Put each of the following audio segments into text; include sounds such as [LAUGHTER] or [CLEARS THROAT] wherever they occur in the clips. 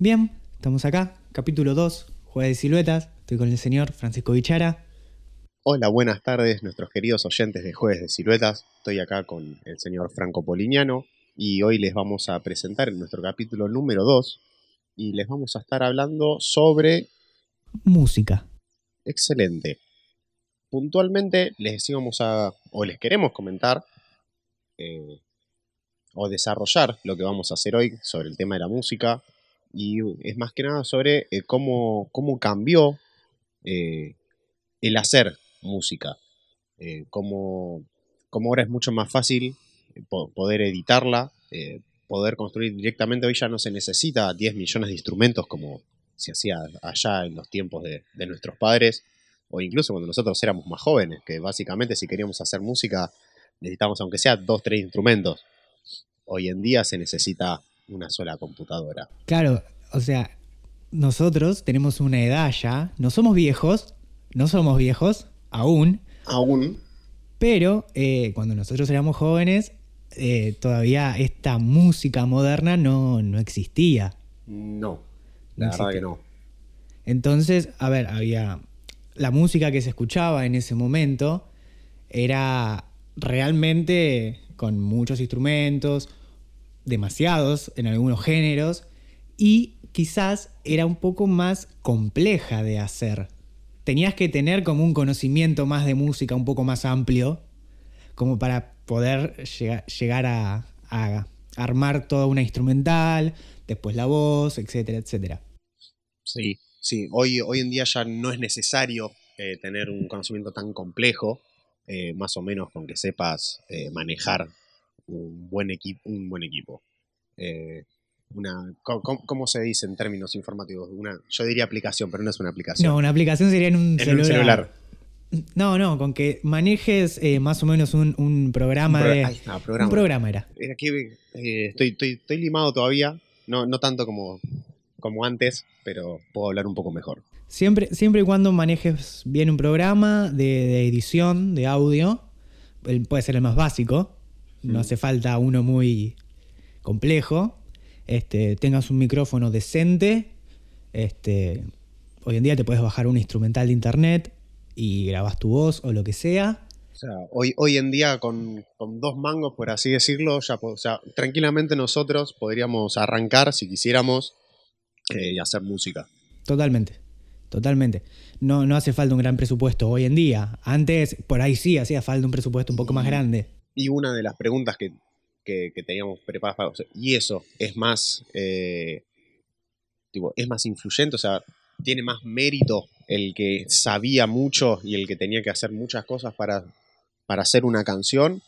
Bien, estamos acá, capítulo 2, Jueves de Siluetas. Estoy con el señor Francisco Vichara. Hola, buenas tardes, nuestros queridos oyentes de Jueves de Siluetas. Estoy acá con el señor Franco Poliñano y hoy les vamos a presentar en nuestro capítulo número 2 y les vamos a estar hablando sobre... Música. Excelente. Puntualmente les íbamos a, o les queremos comentar eh, o desarrollar lo que vamos a hacer hoy sobre el tema de la música y es más que nada sobre eh, cómo, cómo, cambió eh, el hacer música, cómo, cómo, ahora es mucho más fácil poder editarla, poder construir directamente, hoy ya no se necesita 10 millones de instrumentos como se hacía allá en los tiempos de, de nuestros padres, o incluso cuando nosotros éramos más jóvenes, que básicamente si queríamos hacer música necesitamos aunque sea dos, tres instrumentos. Hoy en día se necesita una sola computadora. Claro, o sea, nosotros tenemos una edad ya, no somos viejos, no somos viejos, aún. Aún. Pero eh, cuando nosotros éramos jóvenes, eh, todavía esta música moderna no, no existía. No, la verdad que no. Entonces, a ver, había la música que se escuchaba en ese momento era realmente con muchos instrumentos, demasiados en algunos géneros, y quizás era un poco más compleja de hacer. Tenías que tener como un conocimiento más de música un poco más amplio, como para poder llegar a, armar toda una instrumental, después la voz, etcétera, etcétera. Sí, sí, hoy, hoy en día ya no es necesario eh, tener un conocimiento tan complejo, eh, más o menos con que sepas eh, manejar un buen, equipo un buen equipo. una, ¿cómo, se dice en términos informativos? Una, yo diría aplicación, pero no es una aplicación. No, una aplicación sería en un, celular. No, no, con que manejes más o menos un, programa de. programa. Un programa era. Aquí, estoy, estoy, estoy, limado todavía, no, no tanto como como antes, pero puedo hablar un poco mejor. Siempre, siempre y cuando manejes bien un programa de, edición, de audio, puede ser el más básico, no mm. hace falta uno muy complejo, este, tengas un micrófono decente, este, hoy en día te puedes bajar un instrumental de internet y grabas tu voz o lo que sea. O sea, hoy, hoy en día con, dos mangos, por así decirlo, ya, o sea, tranquilamente nosotros podríamos arrancar si quisiéramos y hacer música. Totalmente, totalmente. No, no hace falta un gran presupuesto hoy en día. Antes, por ahí sí, hacía falta un presupuesto un poco más grande. Y una de las preguntas que, teníamos preparadas para... ¿Y eso es más... Eh, es más influyente? O sea, ¿tiene más mérito el que sabía mucho y el que tenía que hacer muchas cosas para, para hacer una canción?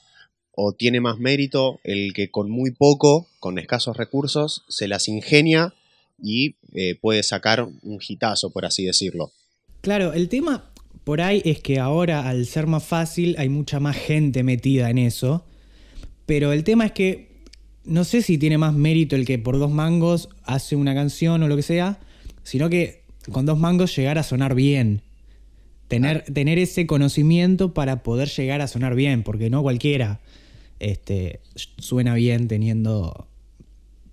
¿O tiene más mérito el que con muy poco, con escasos recursos, se las ingenia y eh, puede sacar un hitazo, por así decirlo. Claro, el tema por ahí es que ahora al ser más fácil hay mucha más gente metida en eso, pero el tema es que no sé si tiene más mérito el que por dos mangos hace una canción o lo que sea, sino que con dos mangos llegar a sonar bien. Tener, tener ese conocimiento para poder llegar a sonar bien, porque no cualquiera este, suena bien teniendo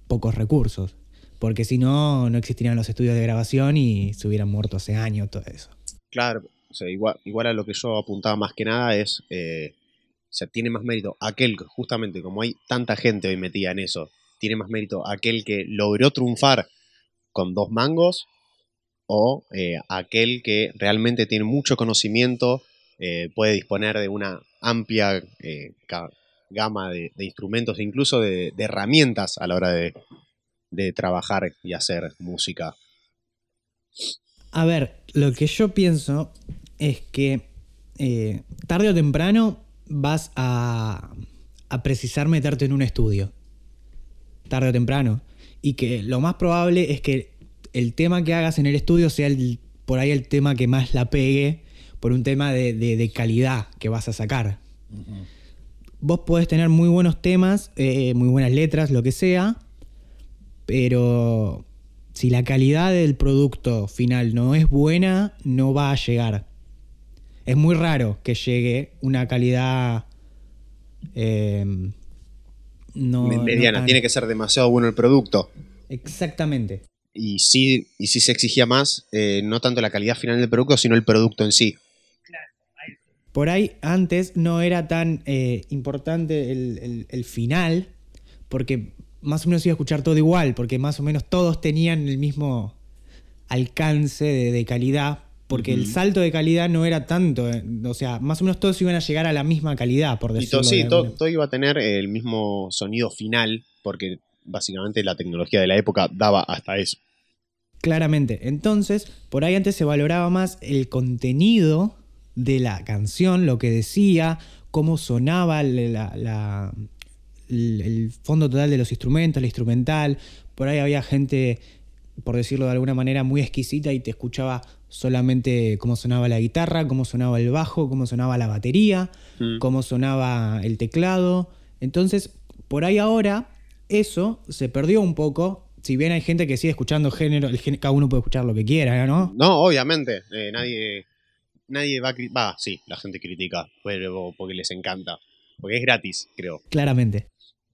pocos recursos porque si no, no existirían los estudios de grabación y se hubieran muerto hace años todo eso. Claro, o sea, igual, igual a lo que yo apuntaba más que nada es, eh, tiene más mérito aquel, justamente como hay tanta gente hoy metida en eso, tiene más mérito aquel que logró triunfar con dos mangos o eh, aquel que realmente tiene mucho conocimiento, eh, puede disponer de una amplia gama de, instrumentos e incluso de herramientas a la hora de, de trabajar y hacer música? A ver, lo que yo pienso es que eh, tarde o temprano vas a, a precisar meterte en un estudio. Tarde o temprano. Y que lo más probable es que el tema que hagas en el estudio sea el, por ahí el tema que más la pegue por un tema de, calidad que vas a sacar. Vos podés tener muy buenos temas, eh, muy buenas letras, lo que sea, pero si la calidad del producto final no es buena, no va a llegar. Es muy raro que llegue una calidad em, mediana. Tiene que ser demasiado bueno el producto. Exactamente. y sí, y sí se exigía más, eh, no tanto la calidad final del producto, sino el producto en sí. Por ahí antes no era tan eh, importante el, el- el final, porque más o menos iba a escuchar todo igual, porque más o menos todos tenían el mismo alcance de, de calidad, porque el salto de calidad no era tanto, eh, o sea, más o menos todos iban a llegar a la misma calidad, por Y decirlo todo, sí, de todo, todo iba a tener el mismo sonido final, porque básicamente la tecnología de la época daba hasta eso. Claramente. Entonces, por ahí antes se valoraba más el contenido de la canción, lo que decía, cómo sonaba la- la- el, el fondo total de los instrumentos, el instrumental. Por ahí había gente, por decirlo de alguna manera, muy exquisita y te escuchaba solamente cómo sonaba la guitarra, cómo sonaba el bajo, cómo sonaba la batería, Mm. cómo sonaba el teclado. Entonces, por ahí ahora, eso se perdió un poco. Si bien hay gente que sigue escuchando género, el género- cada uno puede escuchar lo que quiera, ¿no? No, obviamente, eh, nadie, nadie va a va, sí, la gente critica, pero porque les encanta, porque es gratis, creo. Claramente.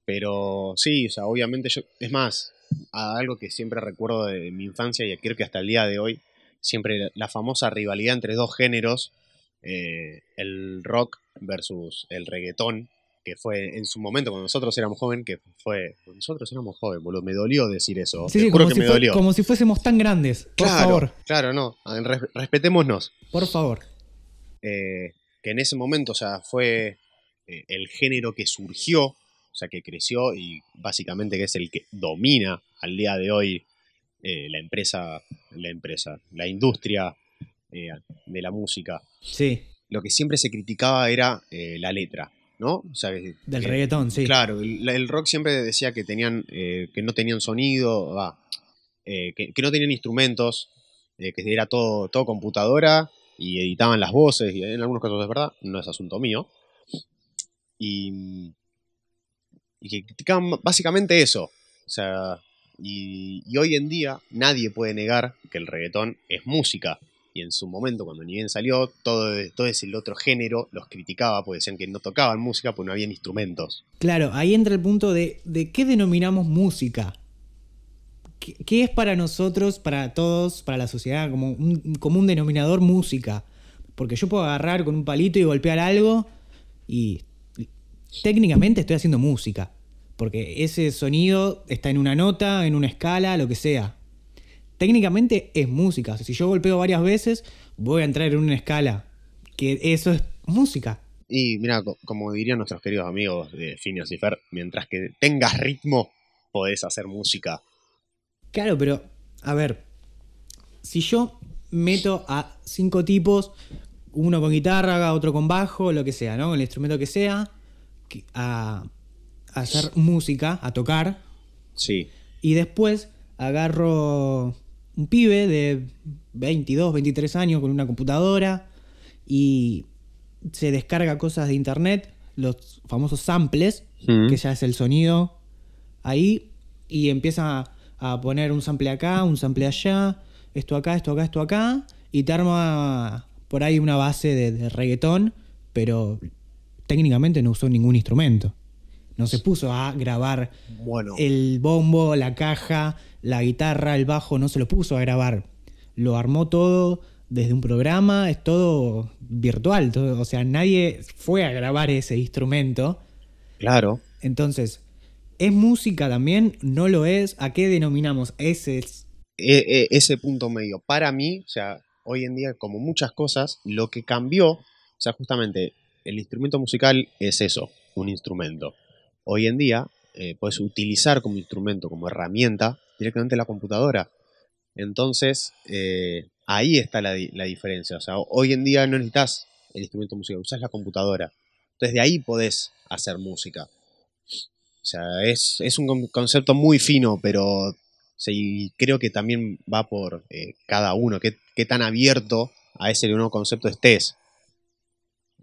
Pero sí, o sea, obviamente yo, es más, algo que siempre recuerdo de mi infancia y creo que hasta el día de hoy, siempre la, famosa rivalidad entre dos géneros, eh, el rock versus el reggaetón, que fue en su momento cuando nosotros éramos jóvenes, que fue, nosotros éramos jóvenes, boludo, me dolió decir eso, Sí, te sí, juro que si me fue- dolió. como si fuésemos tan grandes. Por claro, favor, claro, no, res- respetémonos. por favor. eh, que en ese momento, o sea, fue eh, el género que surgió, o sea, que creció y básicamente que es el que domina al día de hoy eh, la empresa, la empresa, la industria eh, de la música. Sí, Lo que siempre se criticaba era eh, la letra, ¿no? O sea, que- del que- reggaetón, sí. Claro, el, el rock siempre decía que tenían, que no tenían sonido, va, eh, que, que no tenían instrumentos, que era todo, todo computadora y editaban las voces, y en algunos casos es verdad, no es asunto mío. Y, y que criticaban básicamente eso. O sea, y, y hoy en día nadie puede negar que el reggaetón es música. Y en su momento, cuando ni bien salió, todo, todo ese el otro género los criticaba, porque decían que no tocaban música, porque no habían instrumentos. Claro, ahí entra el punto de, de qué denominamos música. ¿Qué, qué es para nosotros, para todos, para la sociedad, como un, como un denominador música? Porque yo puedo agarrar con un palito y golpear algo y técnicamente estoy haciendo música. Porque ese sonido está en una nota, en una escala, lo que sea. Técnicamente es música. O sea, si yo golpeo varias veces, voy a entrar en una escala. Que eso es música. Y mira, co- como dirían nuestros queridos amigos de Phineas y Fer, mientras que tengas ritmo, podés hacer música. Claro, pero, a ver, si yo meto a cinco tipos, uno con guitarra, otro con bajo, lo que sea, ¿no? Con el instrumento que sea, a, a hacer música, a tocar, Sí. y después agarro un pibe de 22, 23 años con una computadora y se descarga cosas de internet, los famosos samples, Mm. que ya es el sonido ahí, y empieza a poner un sample acá, un sample allá, esto acá, esto acá, esto acá, y te arma por ahí una base de, de reggaetón, pero técnicamente no usó ningún instrumento. No se puso a grabar Bueno, el bombo, la caja, la guitarra, el bajo, no se lo puso a grabar. Lo armó todo desde un programa, es todo virtual. todo- o sea, nadie fue a grabar ese instrumento. claro. Entonces, ¿es música también? ¿No lo es? ¿A qué denominamos? Ese es. E- e- ese punto medio. Para mí, o sea, hoy en día, como muchas cosas, lo que cambió, o sea, justamente, el instrumento musical es eso, un instrumento. Hoy en día, eh, puedes utilizar como instrumento, como herramienta, directamente la computadora. Entonces, eh, ahí está la, di- la diferencia. O sea, hoy en día no necesitas el instrumento musical, usas la computadora. Entonces, de ahí podés hacer música. O sea, es, es un con- concepto muy fino, pero sí, creo que también va por eh, cada uno, qué, qué tan abierto a ese nuevo concepto estés.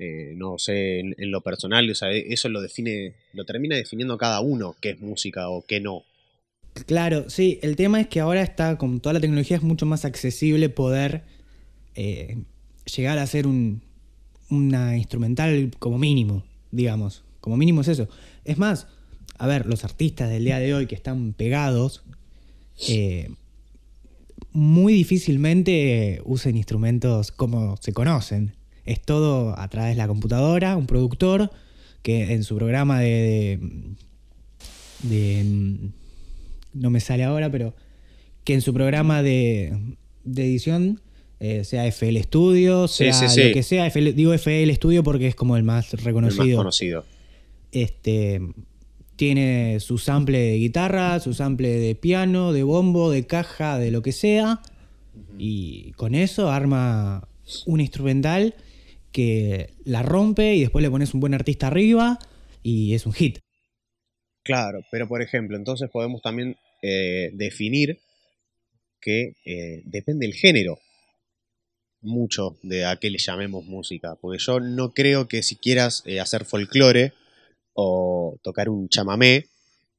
Eh, no sé, en, lo personal, sea, eso lo define, lo termina definiendo cada uno qué es música o qué no. Claro, sí, el tema es que ahora está, con toda la tecnología, es mucho más accesible poder eh, llegar a hacer un, una instrumental como mínimo, digamos. Como mínimo es eso. Es más, a ver, los artistas del día de hoy que están pegados, eh, muy difícilmente usen instrumentos como se conocen. Es todo a través de la computadora, un productor que en su programa de, de, no me sale ahora, pero que en su programa de, de edición eh, sea FL Studio, sea lo que sea, digo FL Studio porque es como el más reconocido. El más conocido. Este tiene su sample de guitarra, su sample de piano, de bombo, de caja, de lo que sea. Y con eso arma un instrumental que la rompe y después le pones un buen artista arriba y es un hit. Claro, pero por ejemplo, entonces podemos también eh, definir que eh, depende del género mucho de a qué le llamemos música, porque yo no creo que si quieras eh, hacer folclore o tocar un chamamé,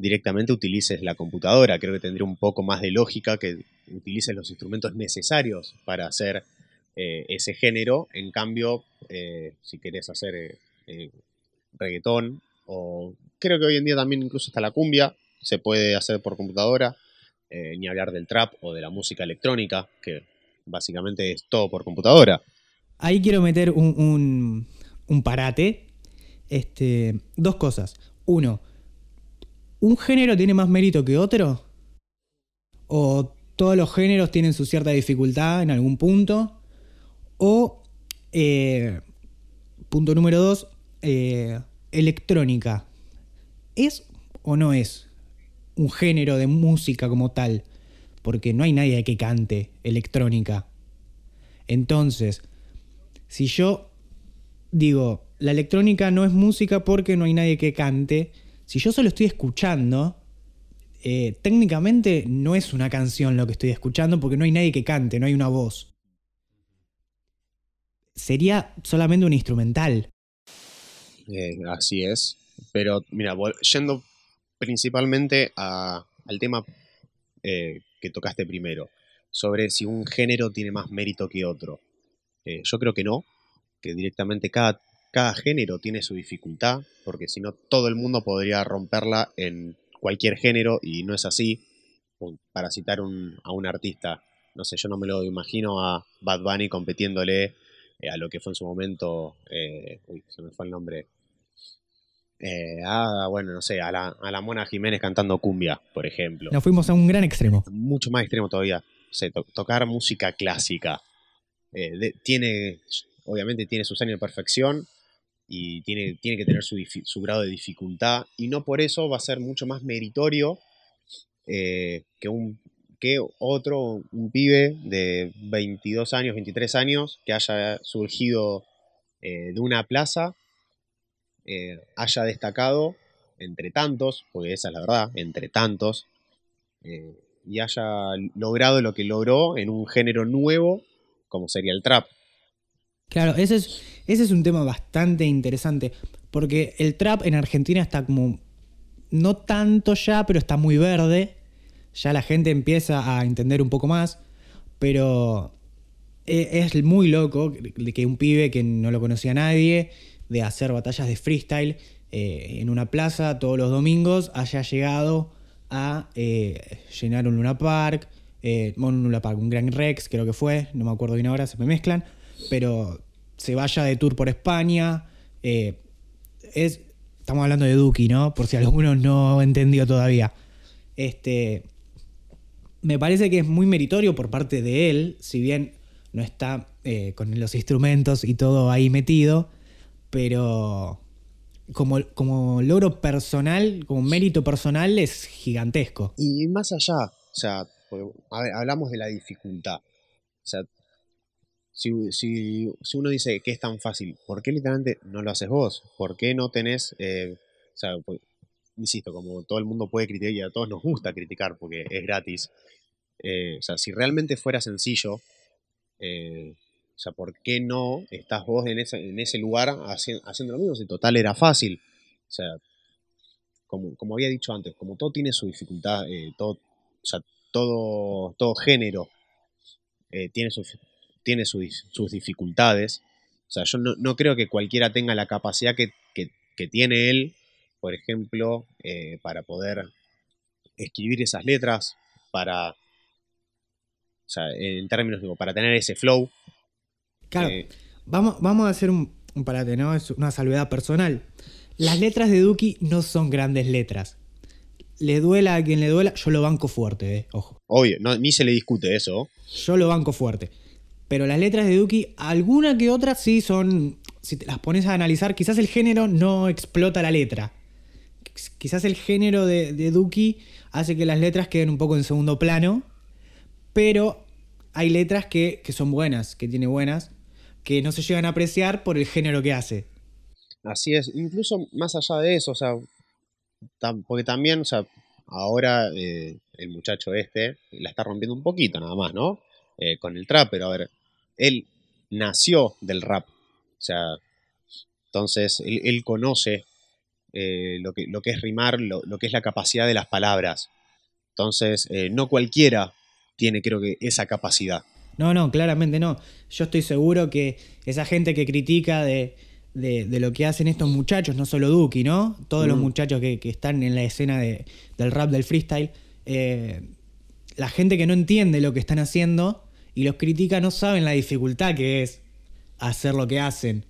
directamente utilices la computadora. Creo que tendría un poco más de lógica que utilices los instrumentos necesarios para hacer eh, ese género. En cambio, eh, si querés hacer eh, reggaetón, o creo que hoy en día también incluso hasta la cumbia se puede hacer por computadora, ni hablar del trap o de la música electrónica, que básicamente es todo por computadora. Ahí quiero meter un, un parate. Este, dos cosas. Uno, ¿un género tiene más mérito que otro? ¿O todos los géneros tienen su cierta dificultad en algún punto? O, eh, punto número dos, eh, electrónica. ¿Es o no es un género de música como tal? Porque no hay nadie que cante electrónica. Entonces, si yo digo, la electrónica no es música porque no hay nadie que cante, si yo solo estoy escuchando, eh, técnicamente no es una canción lo que estoy escuchando porque no hay nadie que cante, no hay una voz sería solamente un instrumental. Eh, así es. Pero mira, yendo principalmente al tema eh, que tocaste primero, sobre si un género tiene más mérito que otro. Eh, yo creo que no, que directamente cada, cada género tiene su dificultad, porque si no todo el mundo podría romperla en cualquier género y no es así. Para citar a un artista, no sé, yo no me lo imagino a Bad Bunny competiéndole eh, a lo que fue en su momento, eh, uy, se me fue el nombre, eh, ah, bueno, no sé, a la, a la Mona Jiménez cantando cumbia, por ejemplo. Nos fuimos a un gran extremo. Mucho más extremo todavía. O tocar música clásica. tiene, obviamente tiene sus años de perfección y tiene, tiene que tener su, su, grado de dificultad y no por eso va a ser mucho más meritorio que un que otro, un pibe de 22 años, 23 años, que haya surgido eh, de una plaza, eh, haya destacado entre tantos, porque esa es la verdad, entre tantos, eh, y haya logrado lo que logró en un género nuevo como sería el trap. Claro, ese es, ese es un tema bastante interesante, porque el trap en Argentina está como, no tanto ya, pero está muy verde ya la gente empieza a entender un poco más, pero e, es muy loco que un pibe que no lo conocía nadie, de hacer batallas de freestyle eh, en una plaza todos los domingos, haya llegado a eh, llenar un Luna Park, eh, un Luna Park, un Grand Rex creo que fue, no me acuerdo bien ahora, se me mezclan, pero se vaya de tour por España. es, estamos hablando de Duki, ¿no? Por si alguno no entendió todavía. Este, me parece que es muy meritorio por parte de él, si bien no está eh, con los instrumentos y todo ahí metido, pero como, como logro personal, como mérito personal es gigantesco. Y más allá, o sea, hablamos de la dificultad. O sea, si, uno dice que es tan fácil, ¿por qué literalmente no lo haces vos? ¿Por qué no tenés, eh, insisto, como todo el mundo puede criticar y a todos nos gusta criticar porque es gratis. Eh, o sea, si realmente fuera sencillo, eh, o sea, ¿por qué no estás vos en ese, en ese lugar haciendo lo mismo? Si total era fácil. O sea, como, había dicho antes, como todo tiene su dificultad, eh, todo, o sea, todo, todo género tiene, sus, tiene sus, dificultades. O sea, yo no, no, creo que cualquiera tenga la capacidad que, que tiene él por ejemplo, eh, para poder escribir esas letras, para... O sea, en términos, digo, para tener ese flow. Claro, eh, vamos, vamos a hacer un, un parate, ¿no? Es una salvedad personal. Las letras de Duki no son grandes letras. Le duela a quien le duela, yo lo banco fuerte, eh, ojo. obvio, no, ni se le discute eso. Yo lo banco fuerte. Pero las letras de Duki, alguna que otra sí son. Si te las pones a analizar, quizás el género no explota la letra. Quizás el género de, de Duki hace que las letras queden un poco en segundo plano. Pero hay letras que, que son buenas, que tiene buenas, que no se llegan a apreciar por el género que hace. Así es, incluso más allá de eso, o sea, porque también, o sea, ahora eh, el muchacho este la está rompiendo un poquito nada más, ¿no? Eh, con el trap, pero a ver, él nació del rap, o sea, entonces él conoce eh, lo, que, lo que es rimar, lo, lo que es la capacidad de las palabras. Entonces, eh, no cualquiera tiene, creo que, esa capacidad. No, no, claramente no. Yo estoy seguro que esa gente que critica de, de- de lo que hacen estos muchachos, no solo Duki, ¿no? Todos los Mm. muchachos que, que están en la escena de- del rap, del freestyle, eh, la gente que no entiende lo que están haciendo y los critica no saben la dificultad que es hacer lo que hacen.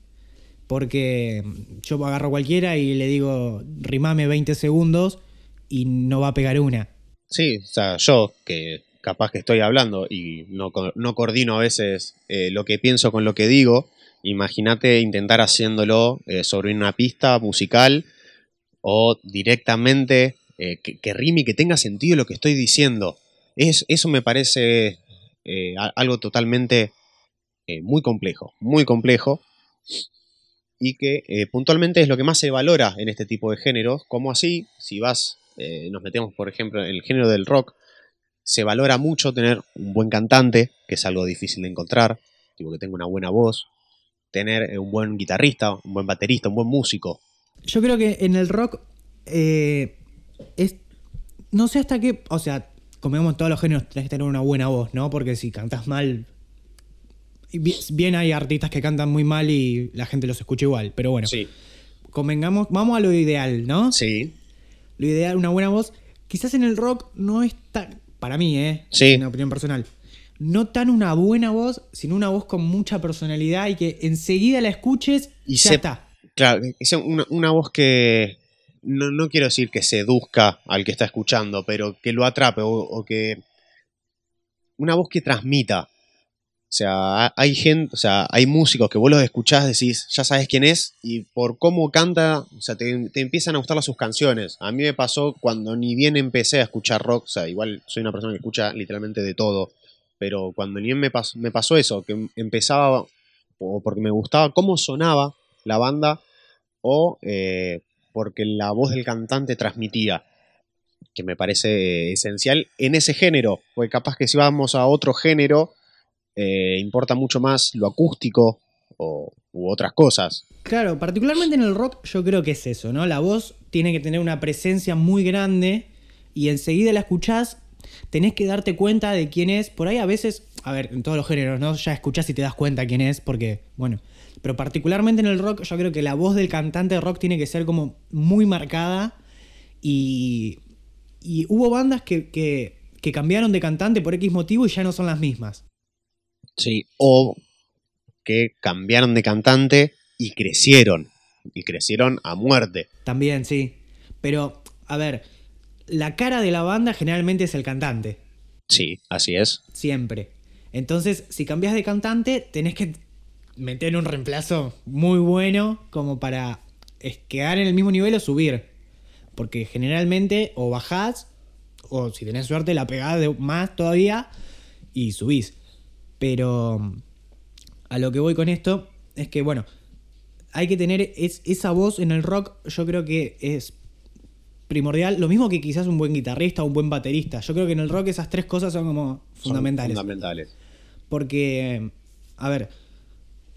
Porque yo agarro cualquiera y le digo, rimame 20 segundos y no va a pegar una. Sí, o sea, yo que capaz que estoy hablando y no, no coordino a veces eh, lo que pienso con lo que digo, imagínate intentar haciéndolo eh, sobre una pista musical o directamente eh, que, que rime y que tenga sentido lo que estoy diciendo. Es, eso me parece algo totalmente muy complejo, muy complejo y que eh, puntualmente es lo que más se valora en este tipo de géneros, como así, si vas, eh, nos metemos por ejemplo en el género del rock, se valora mucho tener un buen cantante, que es algo difícil de encontrar, tipo que tenga una buena voz, tener eh, un buen guitarrista, un buen baterista, un buen músico. Yo creo que en el rock es. No sé hasta qué. O sea, como todos los géneros tenés que tener una buena voz, ¿no? Porque si cantas mal. Bien hay artistas que cantan muy mal y la gente los escucha igual. Pero bueno, Sí, convengamos, vamos a lo ideal, ¿no? sí, Lo ideal, una buena voz. Quizás en el rock no es tan. Para mí, ¿eh? Sí. Una opinión personal. No tan una buena voz, sino una voz con mucha personalidad y que enseguida la escuches y ya se- está. claro, sea una, una voz que no, no quiero decir que seduzca al que está escuchando, pero que lo atrape o, o que una voz que transmita. O sea, ha- hay gente, o sea, hay músicos que vos los escuchás, decís, ya sabes quién es, y por cómo canta, o sea, te, te empiezan a gustar sus canciones. A mí me pasó cuando ni bien empecé a escuchar rock, o sea, igual soy una persona que escucha literalmente de todo, pero cuando ni bien me pasó, me pasó eso, que em- empezaba, o porque me gustaba cómo sonaba la banda, o eh, porque la voz del cantante transmitía, que me parece esencial en ese género, porque capaz que si vamos a otro género, eh, importa mucho más lo acústico o, u otras cosas. Claro, particularmente en el rock yo creo que es eso, ¿no? La voz tiene que tener una presencia muy grande y enseguida la escuchás, tenés que darte cuenta de quién es. Por ahí a veces, a ver, en todos los géneros, ¿no? Ya escuchás y te das cuenta quién es, porque, bueno, pero particularmente en el rock yo creo que la voz del cantante de rock tiene que ser como muy marcada y, y hubo bandas que, que, que cambiaron de cantante por X motivo y ya no son las mismas. Sí. O que cambiaron de cantante y crecieron. Y crecieron a muerte. También, sí. Pero, a ver, la cara de la banda generalmente es el cantante. Sí, así es. Siempre. Entonces, si cambias de cantante, tenés que meter un reemplazo muy bueno como para quedar en el mismo nivel o subir. Porque generalmente o bajás, o si tenés suerte, la pegás de más todavía y subís. Pero a lo que voy con esto es que, bueno, hay que tener es, esa voz en el rock, yo creo que es primordial. Lo mismo que quizás un buen guitarrista o un buen baterista. Yo creo que en el rock esas tres cosas son como Son fundamentales. fundamentales. Porque, a ver,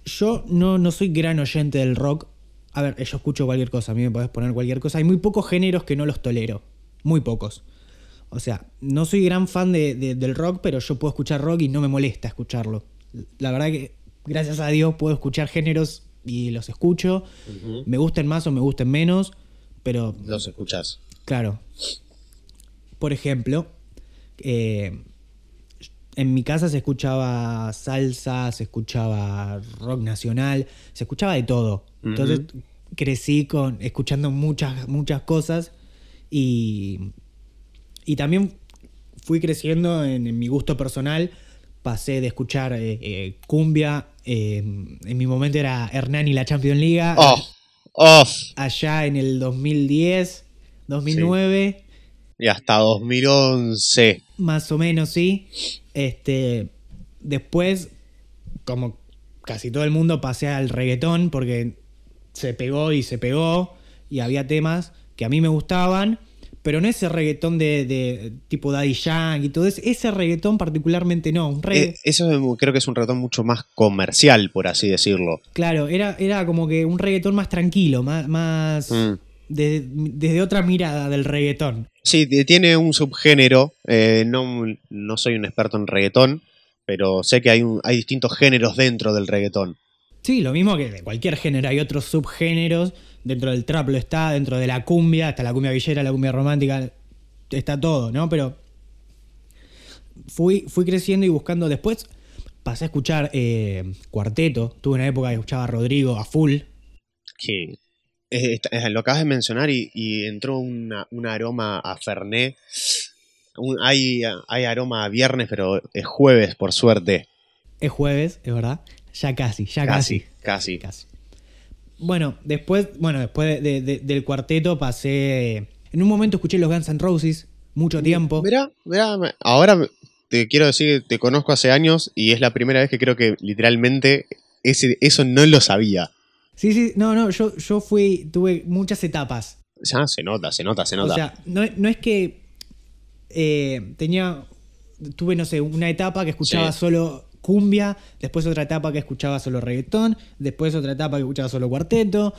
yo no, no soy gran oyente del rock. A ver, yo escucho cualquier cosa, a mí me podés poner cualquier cosa. Hay muy pocos géneros que no los tolero. Muy pocos. O sea, no soy gran fan de- de- del rock, pero yo puedo escuchar rock y no me molesta escucharlo. La verdad que, gracias a Dios, puedo escuchar géneros y los escucho. Me gusten más o me gusten menos, pero Los escuchás. Claro. Por ejemplo, eh, en mi casa se escuchaba salsa, se escuchaba rock nacional, se escuchaba de todo. Entonces crecí con escuchando muchas, muchas cosas y, y también fui creciendo en, en mi gusto personal. Pasé de escuchar eh, eh, cumbia, eh, en mi momento era Hernán y la Champions League, Oh, oh. allá en el 2010, 2009. Y hasta 2011. Más o menos, sí. Este, después, como casi todo el mundo, pasé al reggaetón porque se pegó y se pegó y había temas que a mí me gustaban, pero no ese reggaetón de, de tipo Daddy Yankee y todo eso, ese reggaetón particularmente no. Un regga- Eh, eso es- creo que es un ratón mucho más comercial, por así decirlo. Claro, era, era como que un reggaetón más tranquilo, más, más Mm. de- desde otra mirada del reggaetón. Sí, tiene un subgénero. eh, no, no soy un experto en reggaetón, pero sé que hay, un- hay distintos géneros dentro del reggaetón. Sí, lo mismo que de cualquier género, hay otros subgéneros, dentro del trap lo está, dentro de la cumbia, está la cumbia villera, la cumbia romántica, está todo, ¿no? Pero fui, fui creciendo y buscando después, pasé a escuchar eh, cuarteto, tuve una época que escuchaba a Rodrigo a full, esta- eh, lo acabas de mencionar y, y entró una- un aroma a Fernet. Un- hay, hay aroma a viernes, pero es jueves, por suerte. es jueves, es verdad, ya casi, ya casi. Casi, casi. Casi. Bueno, después, bueno, después de- de- del cuarteto pasé. En un momento escuché los Guns N' Roses, mucho tiempo. Mirá, mirá, ahora te quiero decir que te conozco hace años y es la primera vez que creo que literalmente ese, eso no lo sabía. Sí, sí, no, no, yo, yo fui, tuve muchas etapas. Ya se nota, se nota, se nota. O sea, no, no es que eh, tenía, tuve, no sé, una etapa que escuchaba Sí. solo cumbia, después otra etapa que escuchaba solo reggaetón, después otra etapa que escuchaba solo cuarteto,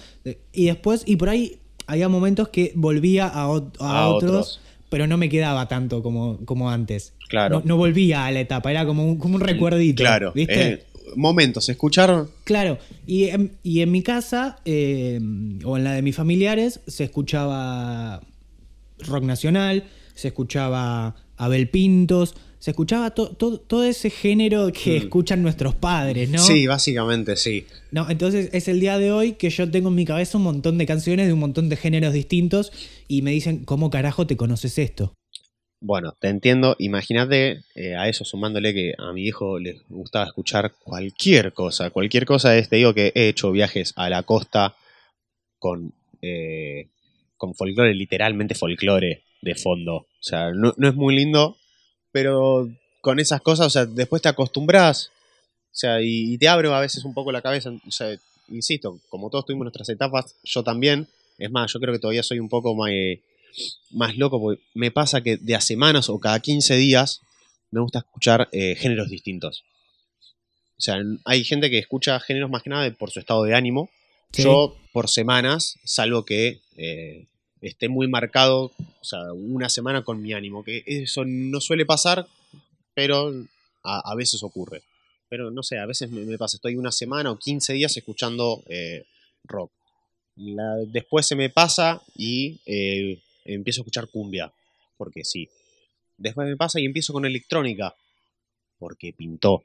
y después, y por ahí había momentos que volvía a, ot- a A otros, otros. pero no me quedaba tanto como, como antes. Claro. No, no volvía a la etapa, era como un, como un recuerdito. claro. ¿Viste? eh, momentos, escuchar. Claro, y en, y en mi casa, eh, o en la de mis familiares, se escuchaba rock nacional, se escuchaba Abel Pintos, se escuchaba to- to- todo ese género que escuchan nuestros padres, ¿no? Mm. Sí, básicamente sí. No, entonces es el día de hoy que yo tengo en mi cabeza un montón de canciones de un montón de géneros distintos y me dicen, ¿cómo carajo te conoces esto? Bueno, te entiendo. Imagínate eh, a eso sumándole que a mi hijo le gustaba escuchar cualquier cosa. Cualquier cosa es, te digo que he hecho viajes a la costa con, eh, con folclore, literalmente folclore de fondo. O sea, no, no es muy lindo, pero con esas cosas, o sea, después te acostumbras. O sea, y, y te abro a veces un poco la cabeza. O sea, insisto, como todos tuvimos nuestras etapas, yo también. Es más, yo creo que todavía soy un poco más, eh, más loco porque me pasa que de a semanas o cada 15 días me gusta escuchar eh, géneros distintos. O sea, hay gente que escucha géneros más que nada por su estado de ánimo. Sí. Yo, por semanas, salvo que eh, esté muy marcado, o sea, una semana con mi ánimo, que eso no suele pasar, pero a, veces ocurre. Pero no sé, a veces me, pasa, estoy una semana o 15 días escuchando eh, rock. Después se me pasa y eh, empiezo a escuchar cumbia, porque sí. Después me pasa y empiezo con electrónica, porque pintó.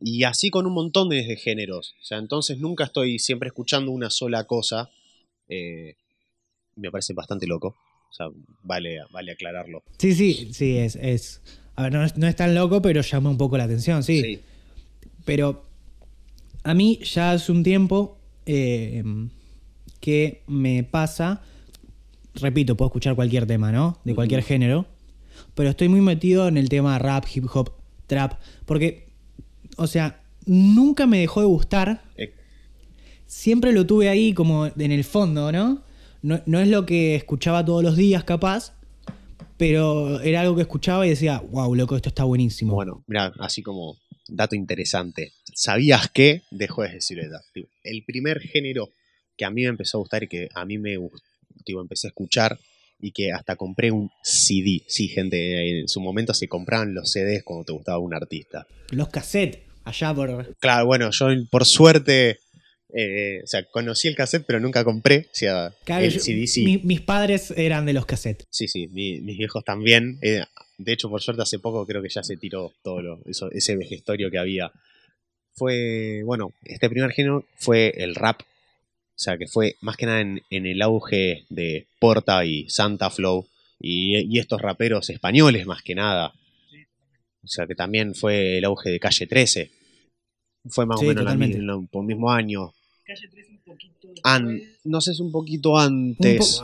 Y así con un montón de géneros. O sea, entonces nunca estoy siempre escuchando una sola cosa. eh, me parece bastante loco. O sea, vale, vale aclararlo. Sí, sí, sí, es... es a ver, no es, no es tan loco, pero llama un poco la atención, sí. Pero a mí ya hace un tiempo eh, que me pasa, repito, puedo escuchar cualquier tema, ¿no? De cualquier género, pero estoy muy metido en el tema rap, hip hop, trap, porque, o sea, nunca me dejó de gustar, Eh, siempre lo tuve ahí como en el fondo, ¿no? No, no es lo que escuchaba todos los días capaz, pero era algo que escuchaba y decía, wow, loco, esto está buenísimo. Bueno, mira, así como dato interesante. ¿Sabías que? Dejó de decir El primer género que a mí me empezó a gustar y que a mí me tipo, empecé a escuchar y que hasta compré un CD. Sí, gente, en su momento se compraban los CDs cuando te gustaba un artista. Los cassettes, allá por... Claro, bueno, yo por suerte Eh, o sea, conocí el cassette, pero nunca compré. O sea, Claro, el CD sí. mi- mis padres eran de los cassettes. Sí, sí, mi- mis viejos también. Eh, de hecho, por suerte, hace poco creo que ya se tiró todo lo, eso, ese vejestorio que había. Fue, bueno, este primer género fue el rap. O sea, que fue más que nada en, en el auge de Porta y Santa Flow y, y estos raperos españoles más que nada. O sea, que también fue el auge de Calle 13. Fue más Sí, o menos por el mismo año. Calle 3 un poquito An- no sé, es un poquito antes.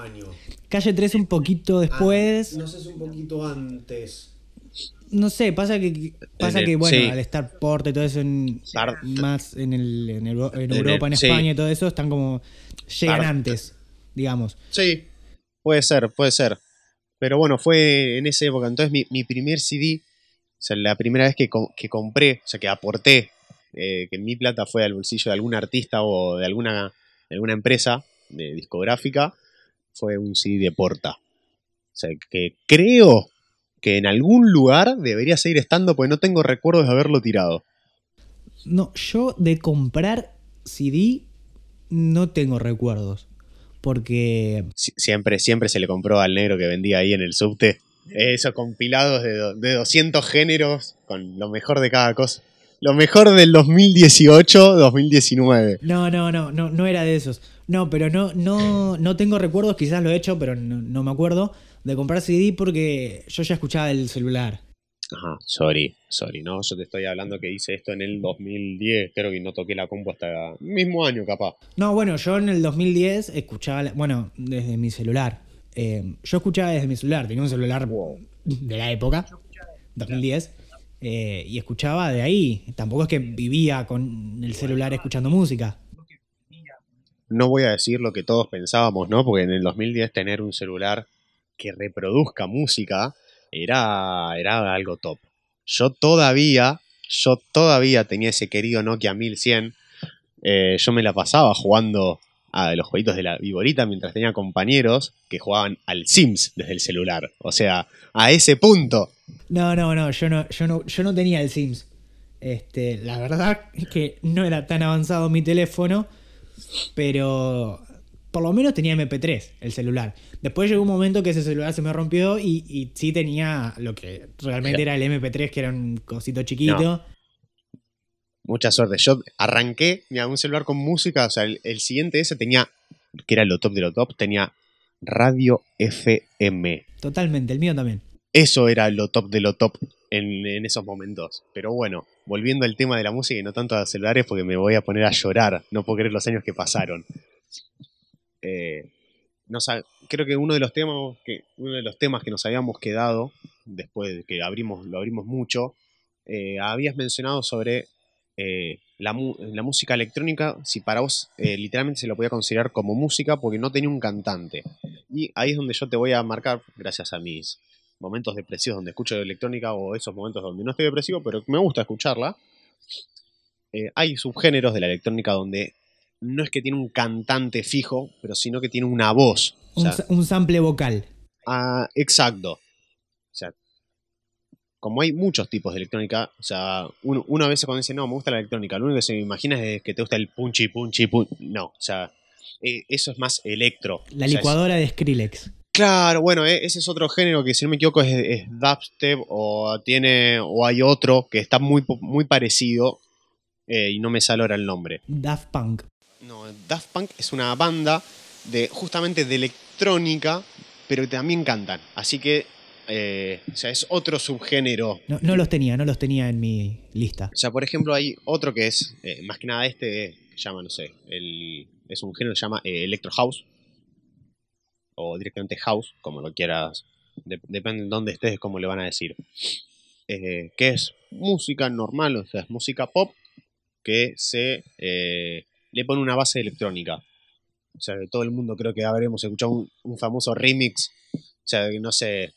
Calle 3 un poquito después. Ah, no sé, es un poquito antes. No sé, pasa que pasa el- que bueno, sí. al estar Porta y todo eso en, más en, el, en, el- en En Europa, el- en sí. España y todo eso, están como llegan antes, digamos. Sí, puede ser, puede ser. Pero bueno, fue en esa época. Entonces mi, mi primer CD, o sea, la primera vez que, que compré, o sea, que aporté, eh, que mi plata fue al bolsillo de algún artista o de alguna, de alguna empresa de discográfica, fue un CD de Porta. O sea, que creo que en algún lugar debería seguir estando, porque no tengo recuerdos de haberlo tirado. No, yo de comprar CD no tengo recuerdos. Porque Si- Siempre, siempre se le compró al negro que vendía ahí en el subte. Esos compilados de, de 200 géneros con lo mejor de cada cosa. Lo mejor del 2018-2019. no, no, no, no, no era de esos. No, pero no, no, no tengo recuerdos, quizás lo he hecho, pero no, no me acuerdo, de comprar CD porque yo ya escuchaba el celular. Ajá, sorry, sorry, ¿no? Yo te estoy hablando que hice esto en el 2010. Creo que no toqué la compu hasta el mismo año, capaz. No, bueno, yo en el 2010 escuchaba, la- bueno, desde mi celular. Eh, yo escuchaba desde mi celular, tenía un celular de la época, 2010, eh, y escuchaba de ahí. Tampoco es que vivía con el celular escuchando música. No voy a decir lo que todos pensábamos, ¿no? Porque en el 2010 tener un celular que reproduzca música era, era algo top. Yo todavía, yo todavía tenía ese querido Nokia 1100. Eh, yo me la pasaba jugando a los jueguitos de la Viborita mientras tenía compañeros que jugaban al Sims desde el celular. O sea, a ese punto. No, no, no, yo no, yo no, yo no tenía el Sims. Este, la verdad es que no era tan avanzado mi teléfono, pero por lo menos tenía MP3, el celular. Después llegó un momento que ese celular se me rompió y, y sí tenía lo que realmente era el MP3, que era un cosito chiquito. No. Mucha suerte. Yo arranqué, mira, un celular con música. O sea, el, el siguiente ese tenía, que era lo top de lo top, tenía radio FM. Totalmente, el mío también. Eso era lo top de lo top en, en esos momentos. Pero bueno, volviendo al tema de la música y no tanto a los celulares, porque me voy a poner a llorar. No puedo creer los años que pasaron. Eh, no creo que uno de los temas que uno de los temas que nos habíamos quedado después de que abrimos lo abrimos mucho eh, habías mencionado sobre eh, la, la música electrónica si para vos eh, literalmente se lo podía considerar como música porque no tenía un cantante y ahí es donde yo te voy a marcar gracias a mis momentos depresivos donde escucho electrónica o esos momentos donde no estoy depresivo pero me gusta escucharla eh, hay subgéneros de la electrónica donde no es que tiene un cantante fijo, pero sino que tiene una voz. O Un, sea, un sample vocal. ah, exacto. Como hay muchos tipos de electrónica, o sea, uno, uno a veces cuando dice, no, me gusta la electrónica, lo único que se me imagina es que te gusta el punchi, punchi, punchi. No, o sea, eh, eso es más electro. La O sea, es- licuadora de Skrillex. Claro, bueno, eh, ese es otro género que si no me equivoco es, es dubstep o tiene o hay otro que está muy muy parecido eh, y no me sale ahora el nombre. Daft Punk. No, Daft Punk es una banda de justamente de electrónica, pero que también cantan. Así que, eh, o sea, es otro subgénero. No, no los tenía, no los tenía en mi lista. O sea, por ejemplo, hay otro que es, eh, más que nada este, que se llama, no sé, el, es un género que se llama eh, Electro House. O directamente House, como lo quieras. de- depende de dónde estés, cómo le van a decir. Eh, que es música normal, o sea, es música pop que se eh, le pone una base electrónica. O sea, que todo el mundo creo que habremos escuchado un, un famoso remix. O sea, que no sé.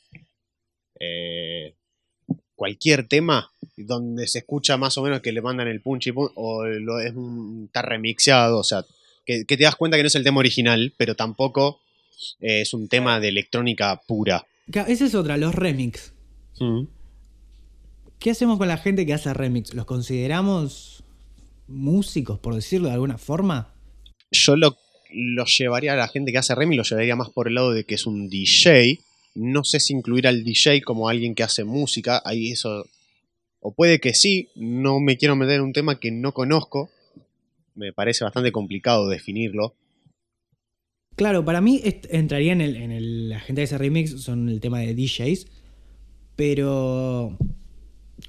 Eh, cualquier tema donde se escucha más o menos que le mandan el punch y pun- o lo, es un, está remixeado. O sea, que, que te das cuenta que no es el tema original, pero tampoco eh, es un tema de electrónica pura. Esa es otra, los remix. ¿Qué hacemos con la gente que hace remix? ¿Los consideramos músicos, por decirlo de alguna forma? yo lo, lo llevaría a la gente que hace remix, lo llevaría más por el lado de que es un DJ. No sé si incluir al DJ como alguien que hace música, ahí eso... O puede que sí, no me quiero meter en un tema que no conozco, me parece bastante complicado definirlo. Claro, para mí entraría en, el, en el- la gente de ese remix, son el tema de DJs, pero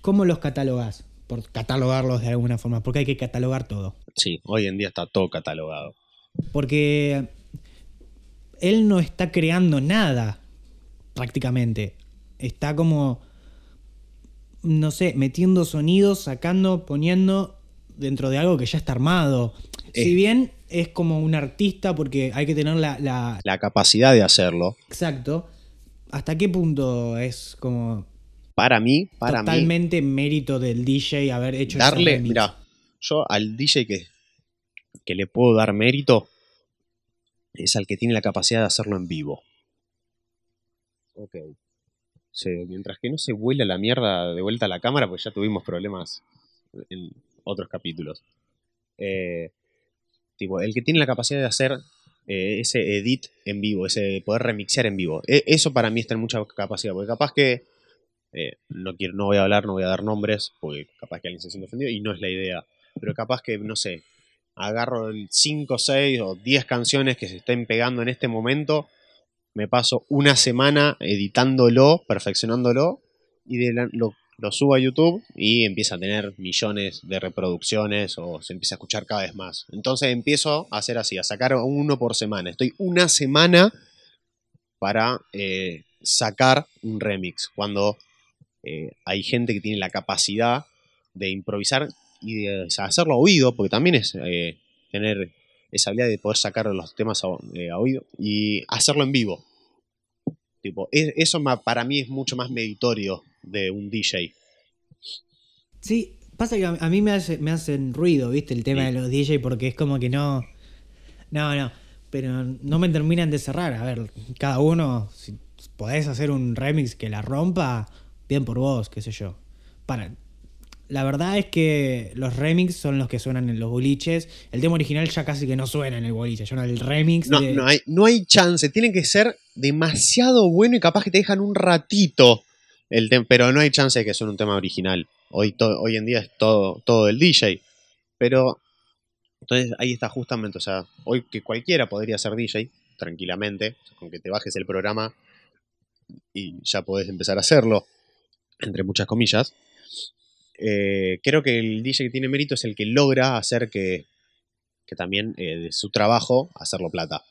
¿cómo los catalogas? Por catalogarlos de alguna forma, porque hay que catalogar todo. Sí, hoy en día está todo catalogado. Porque él no está creando nada, prácticamente. Está como, no sé, metiendo sonidos, sacando, poniendo dentro de algo que ya está armado. Eh. Si bien es como un artista, porque hay que tener la, la- La capacidad de hacerlo, Exacto. ¿Hasta qué punto es como para mí, para mí, totalmente mérito del DJ haber hecho darle, mira, yo al DJ que, que le puedo dar mérito es al que tiene la capacidad de hacerlo en vivo. Ok. Mientras que no se vuela la mierda de vuelta a la cámara, pues ya tuvimos problemas en otros capítulos. Eh, tipo, el que tiene la capacidad de hacer eh, ese edit en vivo, ese poder remixear en vivo. E- eso para mí está en mucha capacidad, porque capaz que eh, no quiero, no voy a hablar, no voy a dar nombres, porque capaz que alguien se siente ofendido y no es la idea. Pero capaz que, no sé, agarro 5, 6 o 10 canciones que se estén pegando en este momento, me paso una semana editándolo, perfeccionándolo, y lo, subo a YouTube y empieza a tener millones de reproducciones o se empieza a escuchar cada vez más. Entonces empiezo a hacer así, a sacar uno por semana. Estoy una semana para eh, sacar un remix, cuando eh, hay gente que tiene la capacidad de improvisar y de hacerlo oído, porque también es eh, tener esa habilidad de poder sacar los temas a, eh, a oído y hacerlo en vivo. Tipo, es- eso ma- para mí es mucho más meritorio de un DJ. Sí, pasa que a, a mí me, hace- me hacen ruido, ¿viste? El tema Sí. de los DJ porque es como que no... No, no. Pero no me terminan de cerrar. A ver, cada uno, si podés hacer un remix que la rompa, bien por vos, qué sé yo. Para... La verdad es que los remix son los que suenan en los boliches. El tema original ya casi que no suena en el boliche, suena el remix. No, de- no, hay, no hay chance, tiene que ser demasiado bueno y capaz que te dejan un ratito, el tem- pero no hay chance de que suene un tema original. Hoy, to- hoy en día es todo, todo el DJ. Pero, entonces ahí está justamente, o sea, hoy que cualquiera podría ser DJ, tranquilamente, con que te bajes el programa y ya podés empezar a hacerlo, entre muchas comillas. Eh, creo que el DJ que tiene mérito es el que logra hacer que, que también eh, de su trabajo hacerlo plata.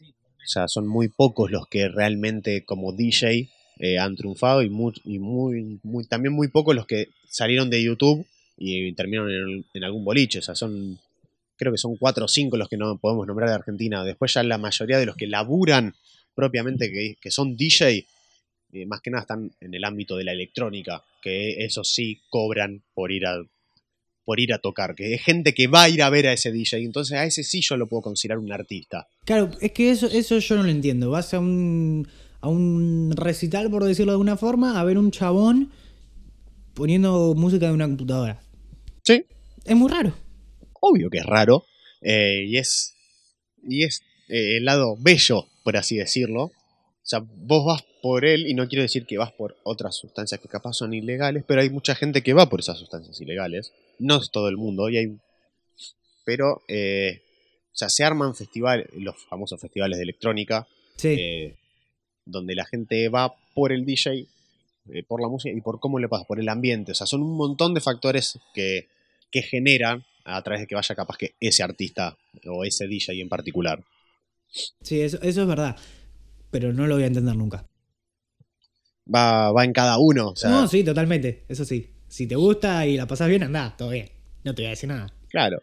O sea, son muy pocos los que realmente como DJ eh, han triunfado y, muy, y muy, muy- también muy pocos los que salieron de YouTube y terminaron en, en algún boliche. O sea, son, creo que son cuatro o cinco los que no podemos nombrar de Argentina. Después ya la mayoría de los que laburan propiamente, que, que son DJ, eh, más que nada están en el ámbito de la electrónica, que eso sí cobran por ir a por ir a tocar, que es gente que va a ir a ver a ese DJ, entonces a ese sí yo lo puedo considerar un artista. Claro, es que eso, eso yo no lo entiendo. Vas a un, a un recital, por decirlo de alguna forma, a ver un chabón poniendo música de una computadora. Sí, Es muy raro. obvio que es raro, eh, y es, y es eh, el lado bello, por así decirlo. O sea, vos vas por él, y no quiero decir que vas por otras sustancias que capaz son ilegales, pero hay mucha gente que va por esas sustancias ilegales. No es todo el mundo, y hay. Pero, eh, o sea, se arman festivales, los famosos festivales de electrónica, Sí. eh, donde la gente va por el DJ, eh, por la música y por cómo le pasa, por el ambiente. O sea, son un montón de factores que, que generan a través de que vaya capaz que ese artista o ese DJ en particular. Sí, eso, eso es verdad. Pero no lo voy a entender nunca. Va, va en cada uno. O sea, no, sí, totalmente. Eso sí. Si te gusta y la pasás bien, andá, todo bien. No te voy a decir nada. Claro.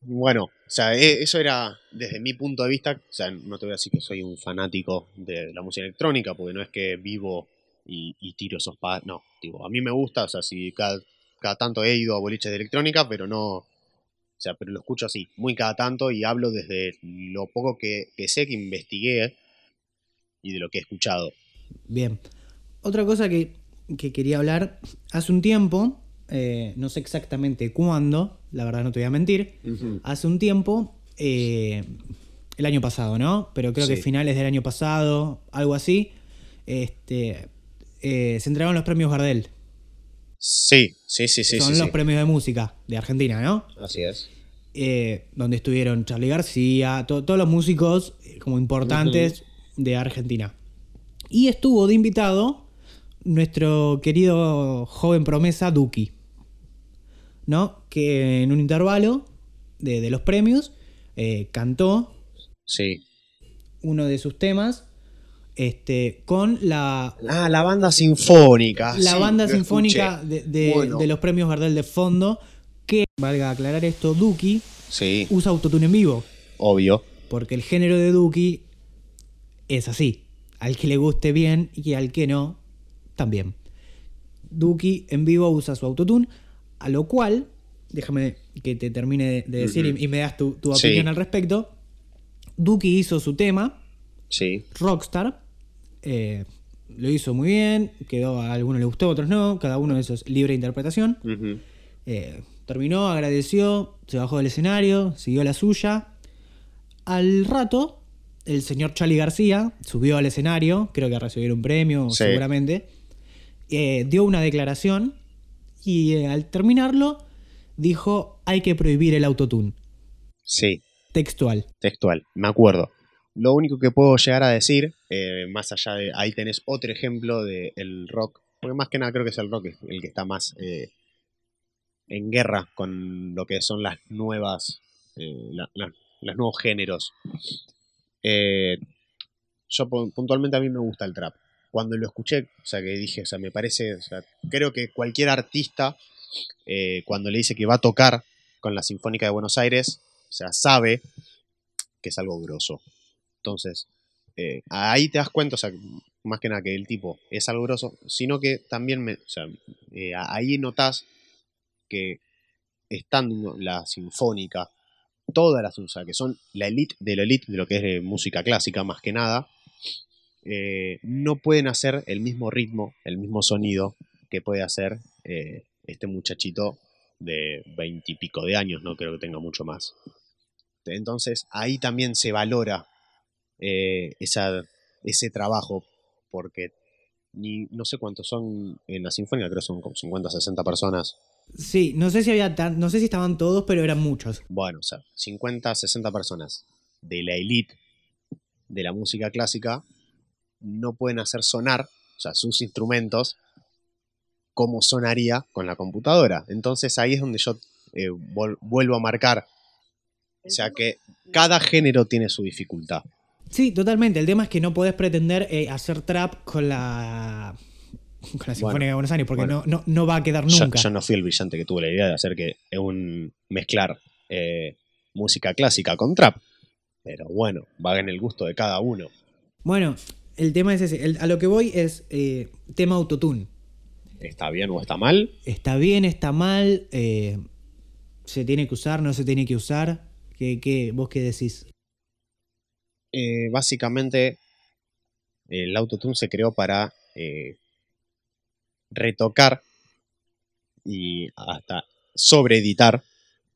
Bueno, o sea, e- eso era desde mi punto de vista. O sea, no te voy a decir que soy un fanático de la música electrónica, porque no es que vivo y, y tiro esos pa. No, digo, a mí me gusta, o sea, si cada, cada tanto he ido a boliches de electrónica, pero no. O sea, pero lo escucho así, muy cada tanto y hablo desde lo poco que, que sé, que investigué y de lo que he escuchado. Bien. Otra cosa que, que quería hablar. Hace un tiempo, eh, no sé exactamente cuándo, la verdad no te voy a mentir. Hace un tiempo eh, el año pasado, ¿no? Pero creo que finales del año pasado, algo así, este, eh, se entregaron los premios Gardel. Sí, sí, sí, sí. Son sí, los sí. premios de música de Argentina, ¿no? Así es. Eh, donde estuvieron Charlie García, to- todos los músicos como importantes de Argentina. Y estuvo de invitado nuestro querido joven promesa Duki, ¿no? Que en un intervalo de, de los premios eh, cantó Sí. uno de sus temas este, con la, Ah, la banda sinfónica. la sí, banda sinfónica de, de- Bueno. de los premios Gardel de fondo, que, valga aclarar esto, Duki Sí, usa autotune en vivo. obvio. Porque el género de Duki es así. Al que le guste bien y al que no, también. Duki en vivo usa su autotune, a lo cual, déjame que te termine de, de decir y, y me das tu, tu Sí. opinión al respecto. Duki hizo su tema, Sí. Rockstar. eh, lo hizo muy bien, quedó a algunos le gustó, a otros no. Cada uno de esos es libre interpretación. Ujú. Eh, terminó, agradeció, se bajó del escenario, siguió la suya. Al rato, el señor Charlie García subió al escenario, creo que a recibir un premio, Sí. seguramente. eh, dio una declaración y eh, al terminarlo dijo: hay que prohibir el autotune. Sí, Textual. textual, me acuerdo. Lo único que puedo llegar a decir, eh, más allá de. Ahí tenés otro ejemplo del rock. Porque más que nada creo que es el rock el que está más en guerra con lo que son las nuevas. la- la- los nuevos géneros. Eh, yo pu- puntualmente a mí me gusta el trap. Cuando lo escuché, o sea, que dije, o sea, me parece, o sea, creo que cualquier artista, eh, cuando le dice que va a tocar con la Sinfónica de Buenos Aires, o sea, sabe que es algo grosso. Entonces, eh, ahí te das cuenta, o sea, más que nada que el tipo es algo grosso, sino que también, me, o sea, ahí notas que estando la Sinfónica, todas las, sea, que son la elite de la elite de lo que es música clásica, más que nada, eh, no pueden hacer el mismo ritmo, el mismo sonido que puede hacer eh, este muchachito de veintipico de años, no creo que tenga mucho más. Entonces ahí también se valora eh, esa, ese trabajo, porque ni, no sé cuántos son en la sinfónica, creo que son como 50, 60 personas. Sí, no sé si había tan, no sé si estaban todos, pero eran muchos. Bueno, o sea, 50, 60 personas de la elite de la música clásica no pueden hacer sonar, o sea, sus instrumentos, como sonaría con la computadora. Entonces ahí es donde yo eh, vuelvo a marcar. O sea que cada género tiene su dificultad. Sí, totalmente. El tema es que no podés pretender eh, hacer trap con la [LAUGHS] con la Sinfónica Bueno, de Buenos Aires, porque bueno. no, no, no va a quedar nunca. yo no fui el brillante que tuvo la idea de hacer que un mezclar eh, música clásica con trap. Pero bueno, va en el gusto de cada uno. Bueno, el tema es ese. El- a lo que voy es eh, tema autotune. ¿Está bien o está mal? ¿Está bien? ¿Está mal? Eh, ¿Se tiene que usar? ¿No se tiene que usar? ¿Qué, qué, ¿Vos qué decís? Eh, básicamente, el autotune se creó para eh, retocar y hasta sobreeditar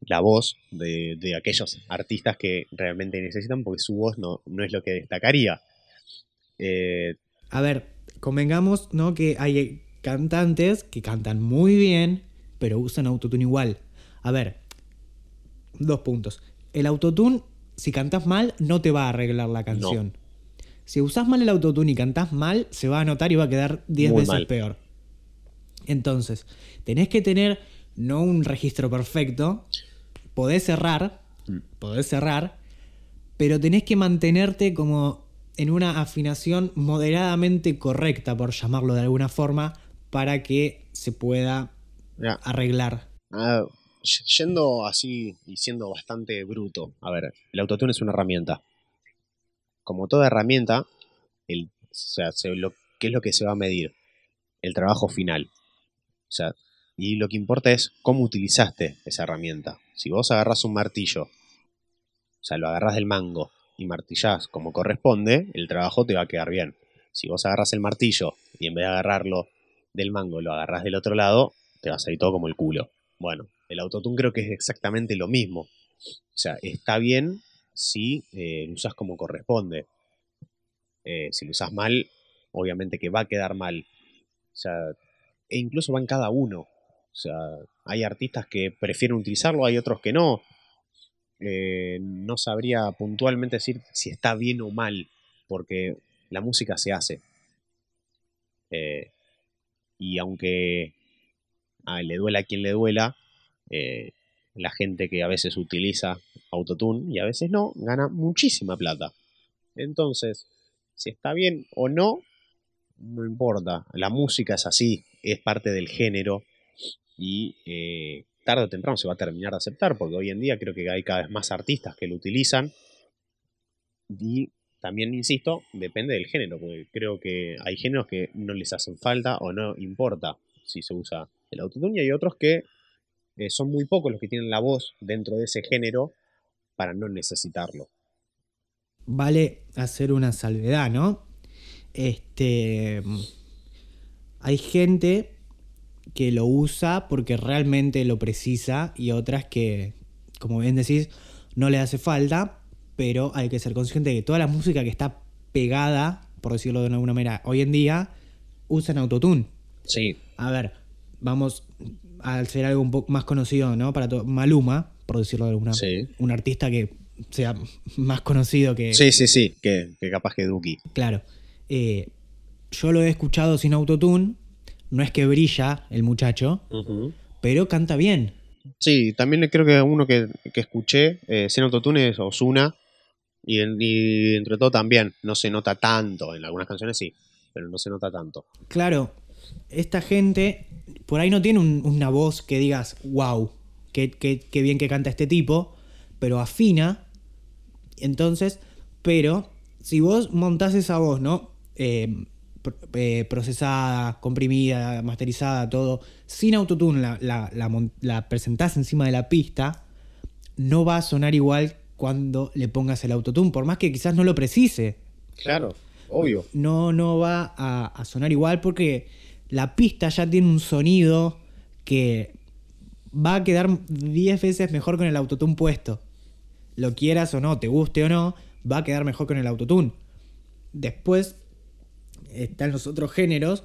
la voz de, de aquellos artistas que realmente necesitan, porque su voz no, no es lo que destacaría. Eh, A ver, convengamos, ¿no? Que hay cantantes que cantan muy bien, pero usan autotune igual. A ver, dos puntos. El autotune, si cantas mal, no te va a arreglar la canción. Si usas mal el autotune y cantás mal, se va a notar y va a quedar 10 Muy veces mal. peor. Entonces, tenés que tener no un registro perfecto, podés errar, Mm. podés cerrar, pero tenés que mantenerte como en una afinación moderadamente correcta, por llamarlo de alguna forma, para que se pueda arreglar. Yendo así y siendo bastante bruto, a ver, el autotune es una herramienta. Como toda herramienta, el, o sea, se- lo, ¿qué es lo que se va a medir? El trabajo final. O sea, y lo que importa es cómo utilizaste esa herramienta. Si vos agarras un martillo, o sea, lo agarras del mango y martillás como corresponde, el trabajo te va a quedar bien. Si vos agarras el martillo y en vez de agarrarlo del mango lo agarras del otro lado, te va a salir todo como el culo. Bueno, el autotune creo que es exactamente lo mismo. O sea, está bien si eh, lo usas como corresponde. Eh, si lo usas mal, obviamente que va a quedar mal. O sea, e incluso va en cada uno. O sea, hay artistas que prefieren utilizarlo, hay otros que no. Eh, no sabría puntualmente decir si está bien o mal, porque la música se hace. Eh, y aunque le duela a quien le duela, eh, la gente que a veces utiliza autotune y a veces no, gana muchísima plata. Entonces, si está bien o no, no importa. La música es así, es parte del género y eh, tarde o temprano se va a terminar de aceptar porque hoy en día creo que hay cada vez más artistas que lo utilizan y también, insisto, depende del género, porque creo que hay géneros que no les hacen falta o no importa si se usa el autotune y hay otros que eh, son muy pocos los que tienen la voz dentro de ese género para no necesitarlo. Vale hacer una salvedad, ¿no? Este. Hay gente que lo usa porque realmente lo precisa y otras que, como bien decís, no le hace falta, pero hay que ser consciente de que toda la música que está pegada, por decirlo de alguna manera, hoy en día, usan autotune. Sí. A ver, vamos a hacer algo un poco más conocido, ¿no? Para todo. Maluma, por decirlo de alguna Sí. Un artista que sea [LAUGHS] más conocido que. Sí, sí, sí, que, que capaz que Duki. Claro. Eh, yo lo he escuchado sin autotune. No es que brilla el muchacho, pero canta bien. Sí, también creo que uno que, que escuché eh, sin autotune es Osuna. Y, en- y entre todo también, no se nota tanto. En algunas canciones sí, pero no se nota tanto. Claro, esta gente por ahí no tiene un- una voz que digas, wow, qué, qué- qué bien que canta este tipo, pero afina. Entonces, pero si vos montás esa voz, ¿no? Eh, eh, procesada, comprimida, masterizada, todo, sin autotune, la, la, la mon- la presentás encima de la pista, no va a sonar igual cuando le pongas el autotune, por más que quizás no lo precise Claro, obvio. no, no va a, a sonar igual porque la pista ya tiene un sonido que va a quedar 10 veces mejor con el autotune puesto. Lo quieras o no, te guste o no, va a quedar mejor con el autotune. Después están los otros géneros,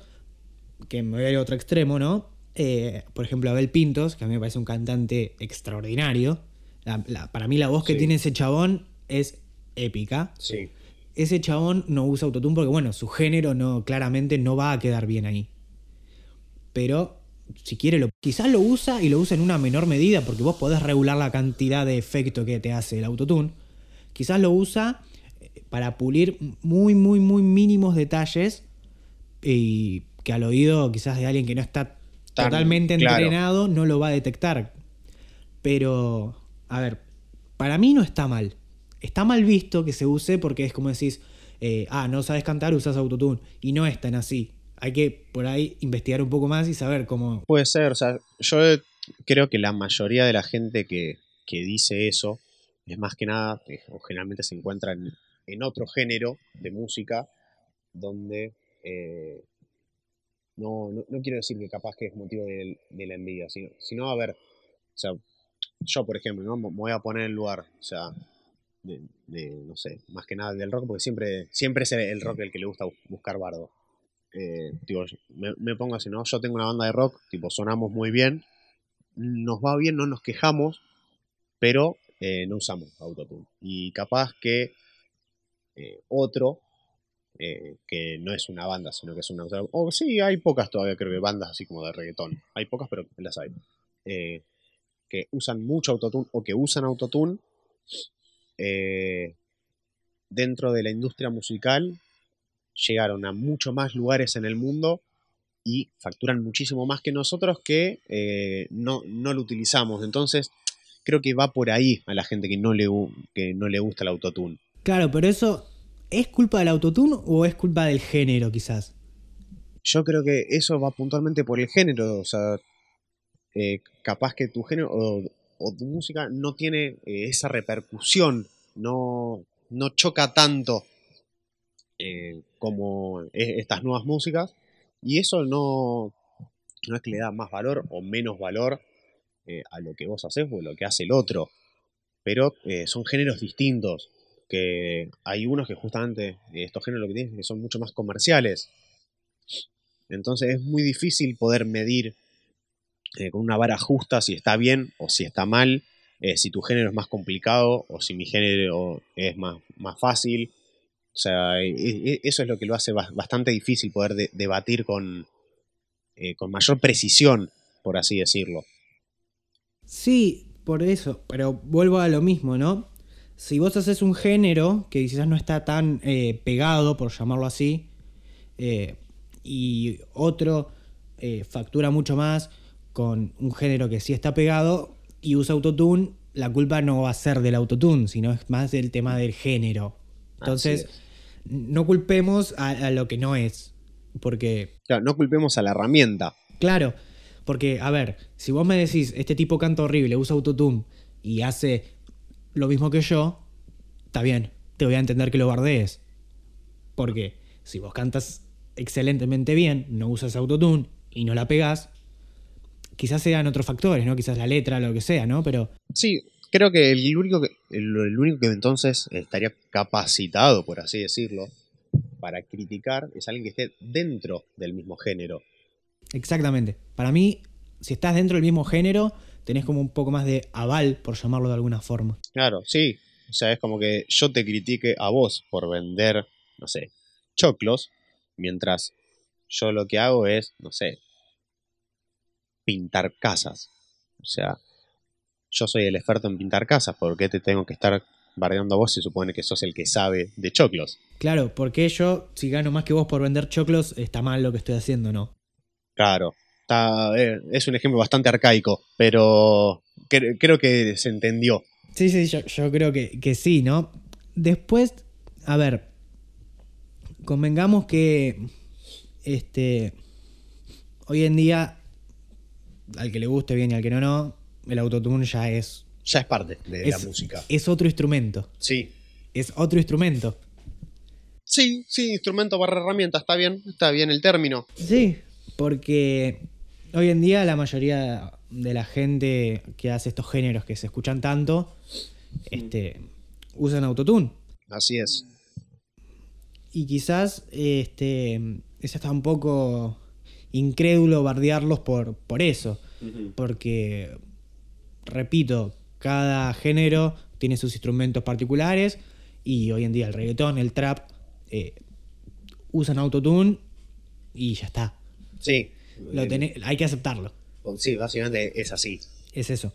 que me voy a ir a otro extremo, ¿no? Eh, por ejemplo, Abel Pintos, que a mí me parece un cantante extraordinario. La- la- para mí la voz que Sí. tiene ese chabón es épica Sí. ese chabón no usa autotune porque, bueno, su género no, claramente no va a quedar bien ahí. Pero si quiere, lo, quizás lo usa y lo usa en una menor medida porque vos podés regular la cantidad de efecto que te hace el autotune. Quizás lo usa para pulir muy, muy, muy mínimos detalles y que al oído quizás de alguien que no está Tan totalmente claro. entrenado no lo va a detectar. Pero, a ver, para mí no está mal. Está mal visto que se use porque es como decís, eh, ah, no sabes cantar, usas autotune. Y no es tan así. Hay que por ahí investigar un poco más y saber cómo. Puede ser, o sea, yo creo que la mayoría de la gente que, que dice eso es más que nada, eh, o generalmente se encuentra en, otro género de música donde eh, no, no, quiero decir que capaz que es motivo de, la envidia, sino, sino, a ver, o sea, yo por ejemplo, ¿no? me voy a poner en lugar, o sea, de, no sé, más que nada del rock, porque siempre, siempre es el rock el que le gusta bu- buscar bardo. Eh, me pongo así, ¿no? Yo tengo una banda de rock, tipo, sonamos muy bien, nos va bien, no nos quejamos, pero eh, no usamos autotune. Y capaz que eh, otro, eh, que no es una banda, sino que es una... O sí, hay pocas todavía, creo que bandas así como de reggaetón. Hay pocas, pero las hay. Eh, que usan mucho autotune o que usan autotune dentro de la industria musical llegaron a muchos más lugares en el mundo y facturan muchísimo más que nosotros que no, no lo utilizamos. Entonces, creo que va por ahí a la gente que no le, que no le gusta el autotune. Claro, pero eso. ¿Es culpa del autotune o es culpa del género, quizás? Yo creo que eso va puntualmente por el género, o sea, eh, capaz que tu género o, tu música no tiene eh, esa repercusión, no, no choca tanto eh, como estas nuevas músicas, y eso no, no es que le da más valor o menos valor a lo que vos haces o lo que hace el otro. pero son géneros distintos. Que hay unos que justamente estos géneros lo que tienen que son mucho más comerciales. Entonces es muy difícil poder medir eh, con una vara justa si está bien o si está mal, eh, si tu género es más complicado o si mi género es más, más fácil. O sea, e- e- eso es lo que lo hace bas- bastante difícil poder de- debatir con, eh, con mayor precisión, por así decirlo. Sí, por eso, pero vuelvo a lo mismo, ¿no? Si vos haces un género que quizás no está tan eh, pegado, por llamarlo así, eh, y otro eh, factura mucho más con un género que sí está pegado y usa autotune, la culpa no va a ser del autotune, sino es más del tema del género. Entonces, no culpemos a, a lo que no es, porque Claro, no culpemos a la herramienta. Claro, porque, a ver, si vos me decís, este tipo canta horrible, usa autotune y hace lo mismo que yo, está bien, te voy a entender que lo bardees. Porque si vos cantas excelentemente bien, no usas autotune y no la pegás, quizás sean otros factores, ¿no? Quizás la letra, lo que sea, ¿no? Pero Sí, creo que el único que, el, el único que entonces estaría capacitado, por así decirlo, para criticar es alguien que esté dentro del mismo género. exactamente, para mí, si estás dentro del mismo género, tenés como un poco más de aval, por llamarlo de alguna forma. Claro, sí. O sea, es como que yo te critique a vos por vender, no sé, choclos, mientras yo lo que hago es, no sé, pintar casas. O sea, yo soy el experto en pintar casas, ¿por qué te tengo que estar bardeando a vos si supone que sos el que sabe de choclos? Claro, porque yo, si gano más que vos por vender choclos, está mal lo que estoy haciendo, ¿no? Claro, está, eh, es un ejemplo bastante arcaico, pero cre- creo que se entendió. Sí, sí, yo, yo creo que, que sí, ¿no? Después, a ver, convengamos que este hoy en día, al que le guste bien y al que no, no, el autotune ya es, Ya es parte de la música. es otro instrumento. Sí. Es otro instrumento. Sí, sí, instrumento barra herramienta, está bien, está bien el término. Sí, porque hoy en día la mayoría de la gente que hace estos géneros que se escuchan tanto, este, usan autotune. Así es. Y quizás este, es hasta un poco incrédulo bardearlos por, por eso. Porque, repito, cada género tiene sus instrumentos particulares y hoy en día el reggaetón, el trap, eh, usan autotune y ya está. Sí. Lo tené- hay que aceptarlo. Sí, básicamente es así. Es eso.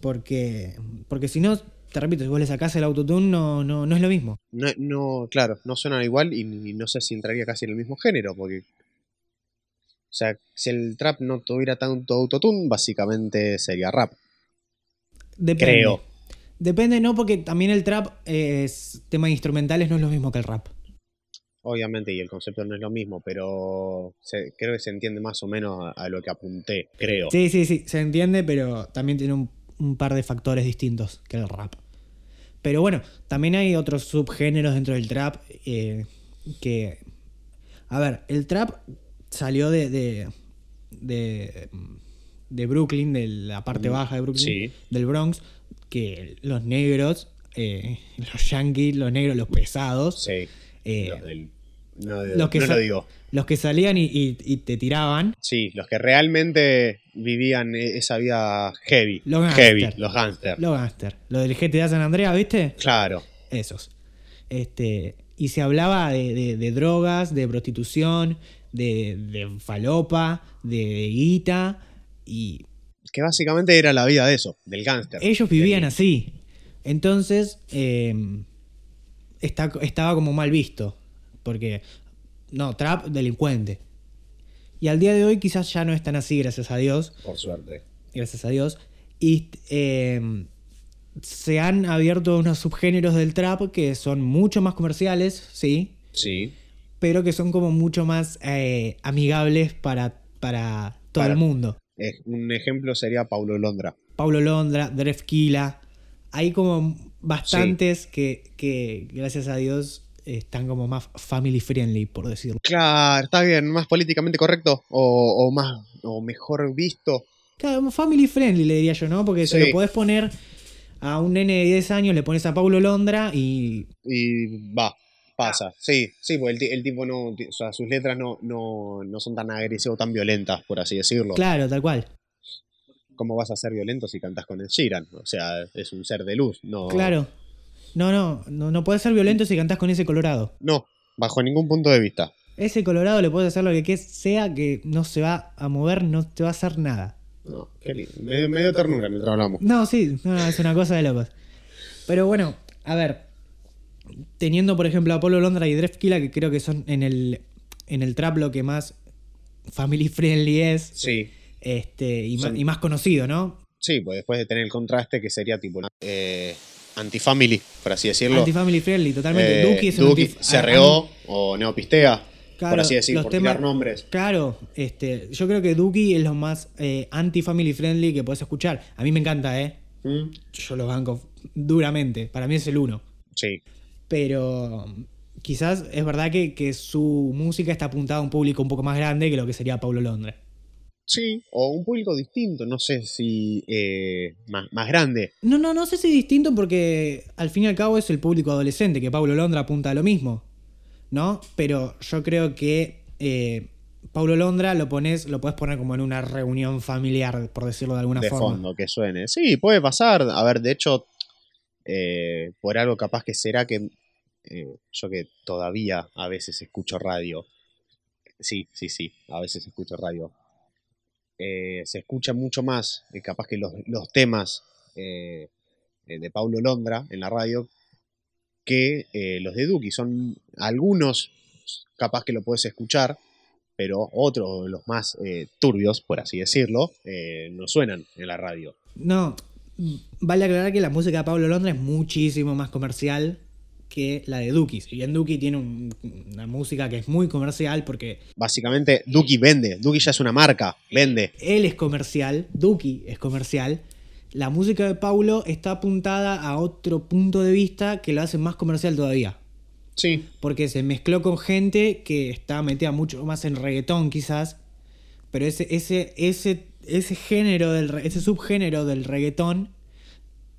Porque, porque si no, te repito, si vos le sacás el autotune, no, no, no es lo mismo. No, no, claro, no suenan igual y, no sé si entraría casi en el mismo género, porque. O sea, si el trap no tuviera tanto autotune, básicamente sería rap. Depende. Creo. Depende, no, porque también el trap es tema de instrumentales, no es lo mismo que el rap. Obviamente, y el concepto no es lo mismo, pero se- creo que se entiende más o menos a, a lo que apunté, creo. Sí, sí, sí, se entiende, pero también tiene un, un par de factores distintos que el rap. Pero bueno, también hay otros subgéneros dentro del trap eh, que... A ver, el trap salió de, de, de, de Brooklyn, de la parte Mm, baja de Brooklyn, sí. del Bronx, que los negros, eh, los yankees, los negros, los pesados, Sí. Eh, Los del- no, los que no lo digo. los que salían y, y- y te tiraban, Sí, los que realmente vivían e- esa vida heavy. Los heavy, gangster. los gangsters. los gangsters, lo del GTA San Andreas, ¿viste? Claro. Esos. Este, y se hablaba de, de- de drogas, de prostitución, de, de falopa, de, guita. Y Que básicamente era la vida de eso, del gángster. ellos vivían así. Entonces, eh, está- estaba como mal visto. Porque, no, trap, delincuente. Y al día de hoy quizás ya no es tan así, gracias a Dios. Por suerte. gracias a Dios. Y eh, se han abierto unos subgéneros del trap que son mucho más comerciales, sí, Sí. pero que son como mucho más eh, amigables para, para todo Para- el mundo. Eh, un ejemplo sería Paulo Londra. Paulo Londra, Drefkila, hay como bastantes que, que, gracias a Dios, están como más family friendly, por decirlo. Claro, está bien, más políticamente correcto o, o más o mejor visto. Claro, family friendly le diría yo, ¿no? Porque se Sí. lo podés poner a un nene de 10 años le pones a Paulo Londra y. Y va, pasa. Sí, sí, porque el tipo no. O sea, sus letras no, no, no son tan agresivas o tan violentas, por así decirlo. Claro, tal cual. ¿Cómo vas a ser violento si cantas con el Sheeran? O sea, es un ser de luz. No, Claro. No, no, no, no puedes ser violento si cantás con ese colorado. No, bajo ningún punto de vista. Ese colorado le puedes hacer lo que sea que no se va a mover, no te va a hacer nada. No, qué lindo. Me, dio- me dio ternura mientras hablamos. No, sí, no, no, es una cosa de locos. Pero bueno, a ver. Teniendo, por ejemplo, a Polo Londra y Drefkila, que creo que son en el, en el trap lo que más family friendly es. Sí, Este, y, más, y más conocido, ¿no? sí, pues después de tener el contraste que sería tipo eh, anti-family, por así decirlo. Anti-family friendly, totalmente. Eh, Duki es Duki, CRO o Neopistea, Claro, por así decir, los por temas- tirar nombres. Claro, este, yo creo que Duki es lo más eh, anti-family friendly que puedes escuchar. A mí me encanta, ¿eh? ¿Mm? Yo lo banco duramente. Para mí es el uno. Sí, Pero quizás es verdad que, que su música está apuntada a un público un poco más grande que lo que sería Paulo Londra. Sí, o un público distinto, no sé si eh, más, más grande. No, no, no sé si distinto porque al fin y al cabo es el público adolescente, que Paulo Londra apunta a lo mismo. ¿No? Pero yo creo que eh, Paulo Londra lo pones, lo puedes poner como en una reunión familiar, por decirlo de alguna de forma. fondo que suene. Sí, puede pasar. A ver, de hecho, eh, por algo capaz que será que eh, yo que todavía a veces escucho radio. Sí, sí, sí, a veces escucho radio. Eh, se escucha mucho más, eh, capaz que los, los temas eh, de Paulo Londra en la radio que los de Duki. Son algunos, capaz que lo puedes escuchar, pero otros, los más turbios, por así decirlo, no suenan en la radio. No, vale aclarar que la música de Pablo Londra es muchísimo más comercial que la de Duki. Si bien Duki tiene un- una música que es muy comercial porque Básicamente, Duki vende. Duki ya es una marca, vende. él es comercial, Duki es comercial, la música de Paulo está apuntada a otro punto de vista que lo hace más comercial todavía. Sí. Porque se mezcló con gente que está metida mucho más en reggaetón quizás. Pero ese, ese, ese, ese género del ese subgénero del reggaetón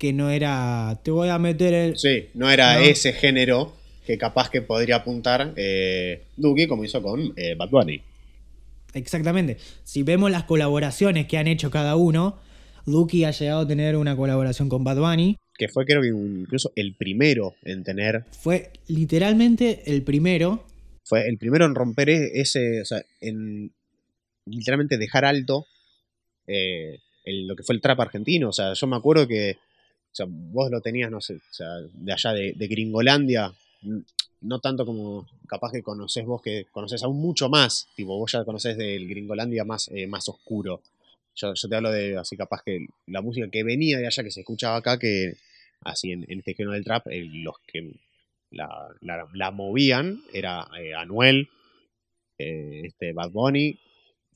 que no era. Te voy a meter el. Sí, no era No. ese género que capaz que podría apuntar eh, Duki como hizo con eh, Bad Bunny. Exactamente. Si vemos las colaboraciones que han hecho cada uno, Duki ha llegado a tener una colaboración con Bad Bunny. Que fue creo que incluso el primero en tener, Fue literalmente el primero. fue el primero en romper e- ese, o sea, en literalmente dejar alto eh, el- lo que fue el trap argentino. O sea, yo me acuerdo que, o vos lo tenías, no sé, o sea, de allá de, Gringolandia, n- no tanto como capaz que conocés vos, que conocés aún mucho más, tipo, vos ya conocés del Gringolandia más, eh, más oscuro. Yo, yo te hablo de así capaz que la música que venía de allá, que se escuchaba acá, que así en, en este género del trap, eh, los que la, la- la movían era eh, Anuel, eh, este Bad Bunny,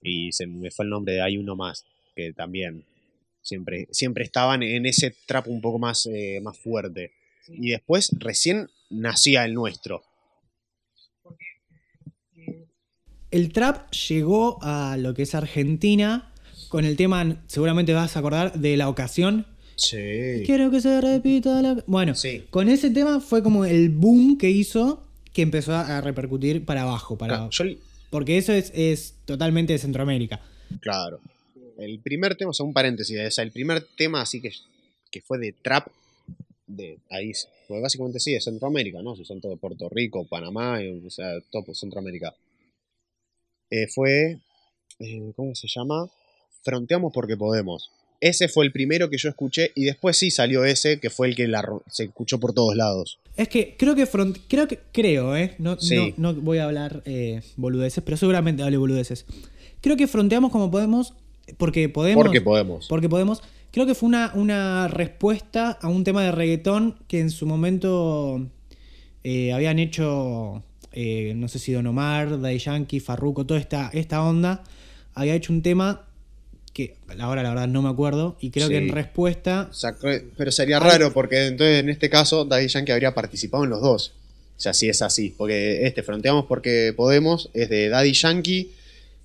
y se me fue el nombre de hay uno más, que también siempre, siempre estaban en ese trap un poco más, eh, más fuerte. Y después recién nacía el nuestro. El trap llegó a lo que es Argentina con el tema, seguramente vas a acordar, de la ocasión. Sí. Quiero que se repita la... Bueno, Sí. con ese tema fue como el boom que hizo que empezó a repercutir para abajo. Para... Claro, yo- Porque eso es, es totalmente de Centroamérica. claro. El primer tema, o sea, un paréntesis, o sea, el primer tema así que, que fue de trap de ahí, pues básicamente sí, de Centroamérica, ¿no? Si son todo Puerto Rico, Panamá, eh, o sea, todo Centroamérica. Eh, fue, eh, ¿cómo se llama? Fronteamos porque podemos. Ese fue el primero que yo escuché y después sí salió ese que fue el que la se escuchó por todos lados. Es que creo que front, creo que creo, eh, no, Sí. no, no voy a hablar eh, boludeces, pero seguramente hable boludeces. Creo que fronteamos como podemos porque podemos Porque podemos. porque podemos. Creo que fue una, una respuesta a un tema de reggaetón que en su momento eh, habían hecho, eh, no sé si Don Omar, Daddy Yankee, Farruko, toda esta, esta onda. Había hecho un tema que ahora la verdad no me acuerdo. Y creo que en respuesta. Pero sería raro porque entonces en este caso Daddy Yankee habría participado en los dos. O sea, si es así. Porque este, Fronteamos porque podemos, es de Daddy Yankee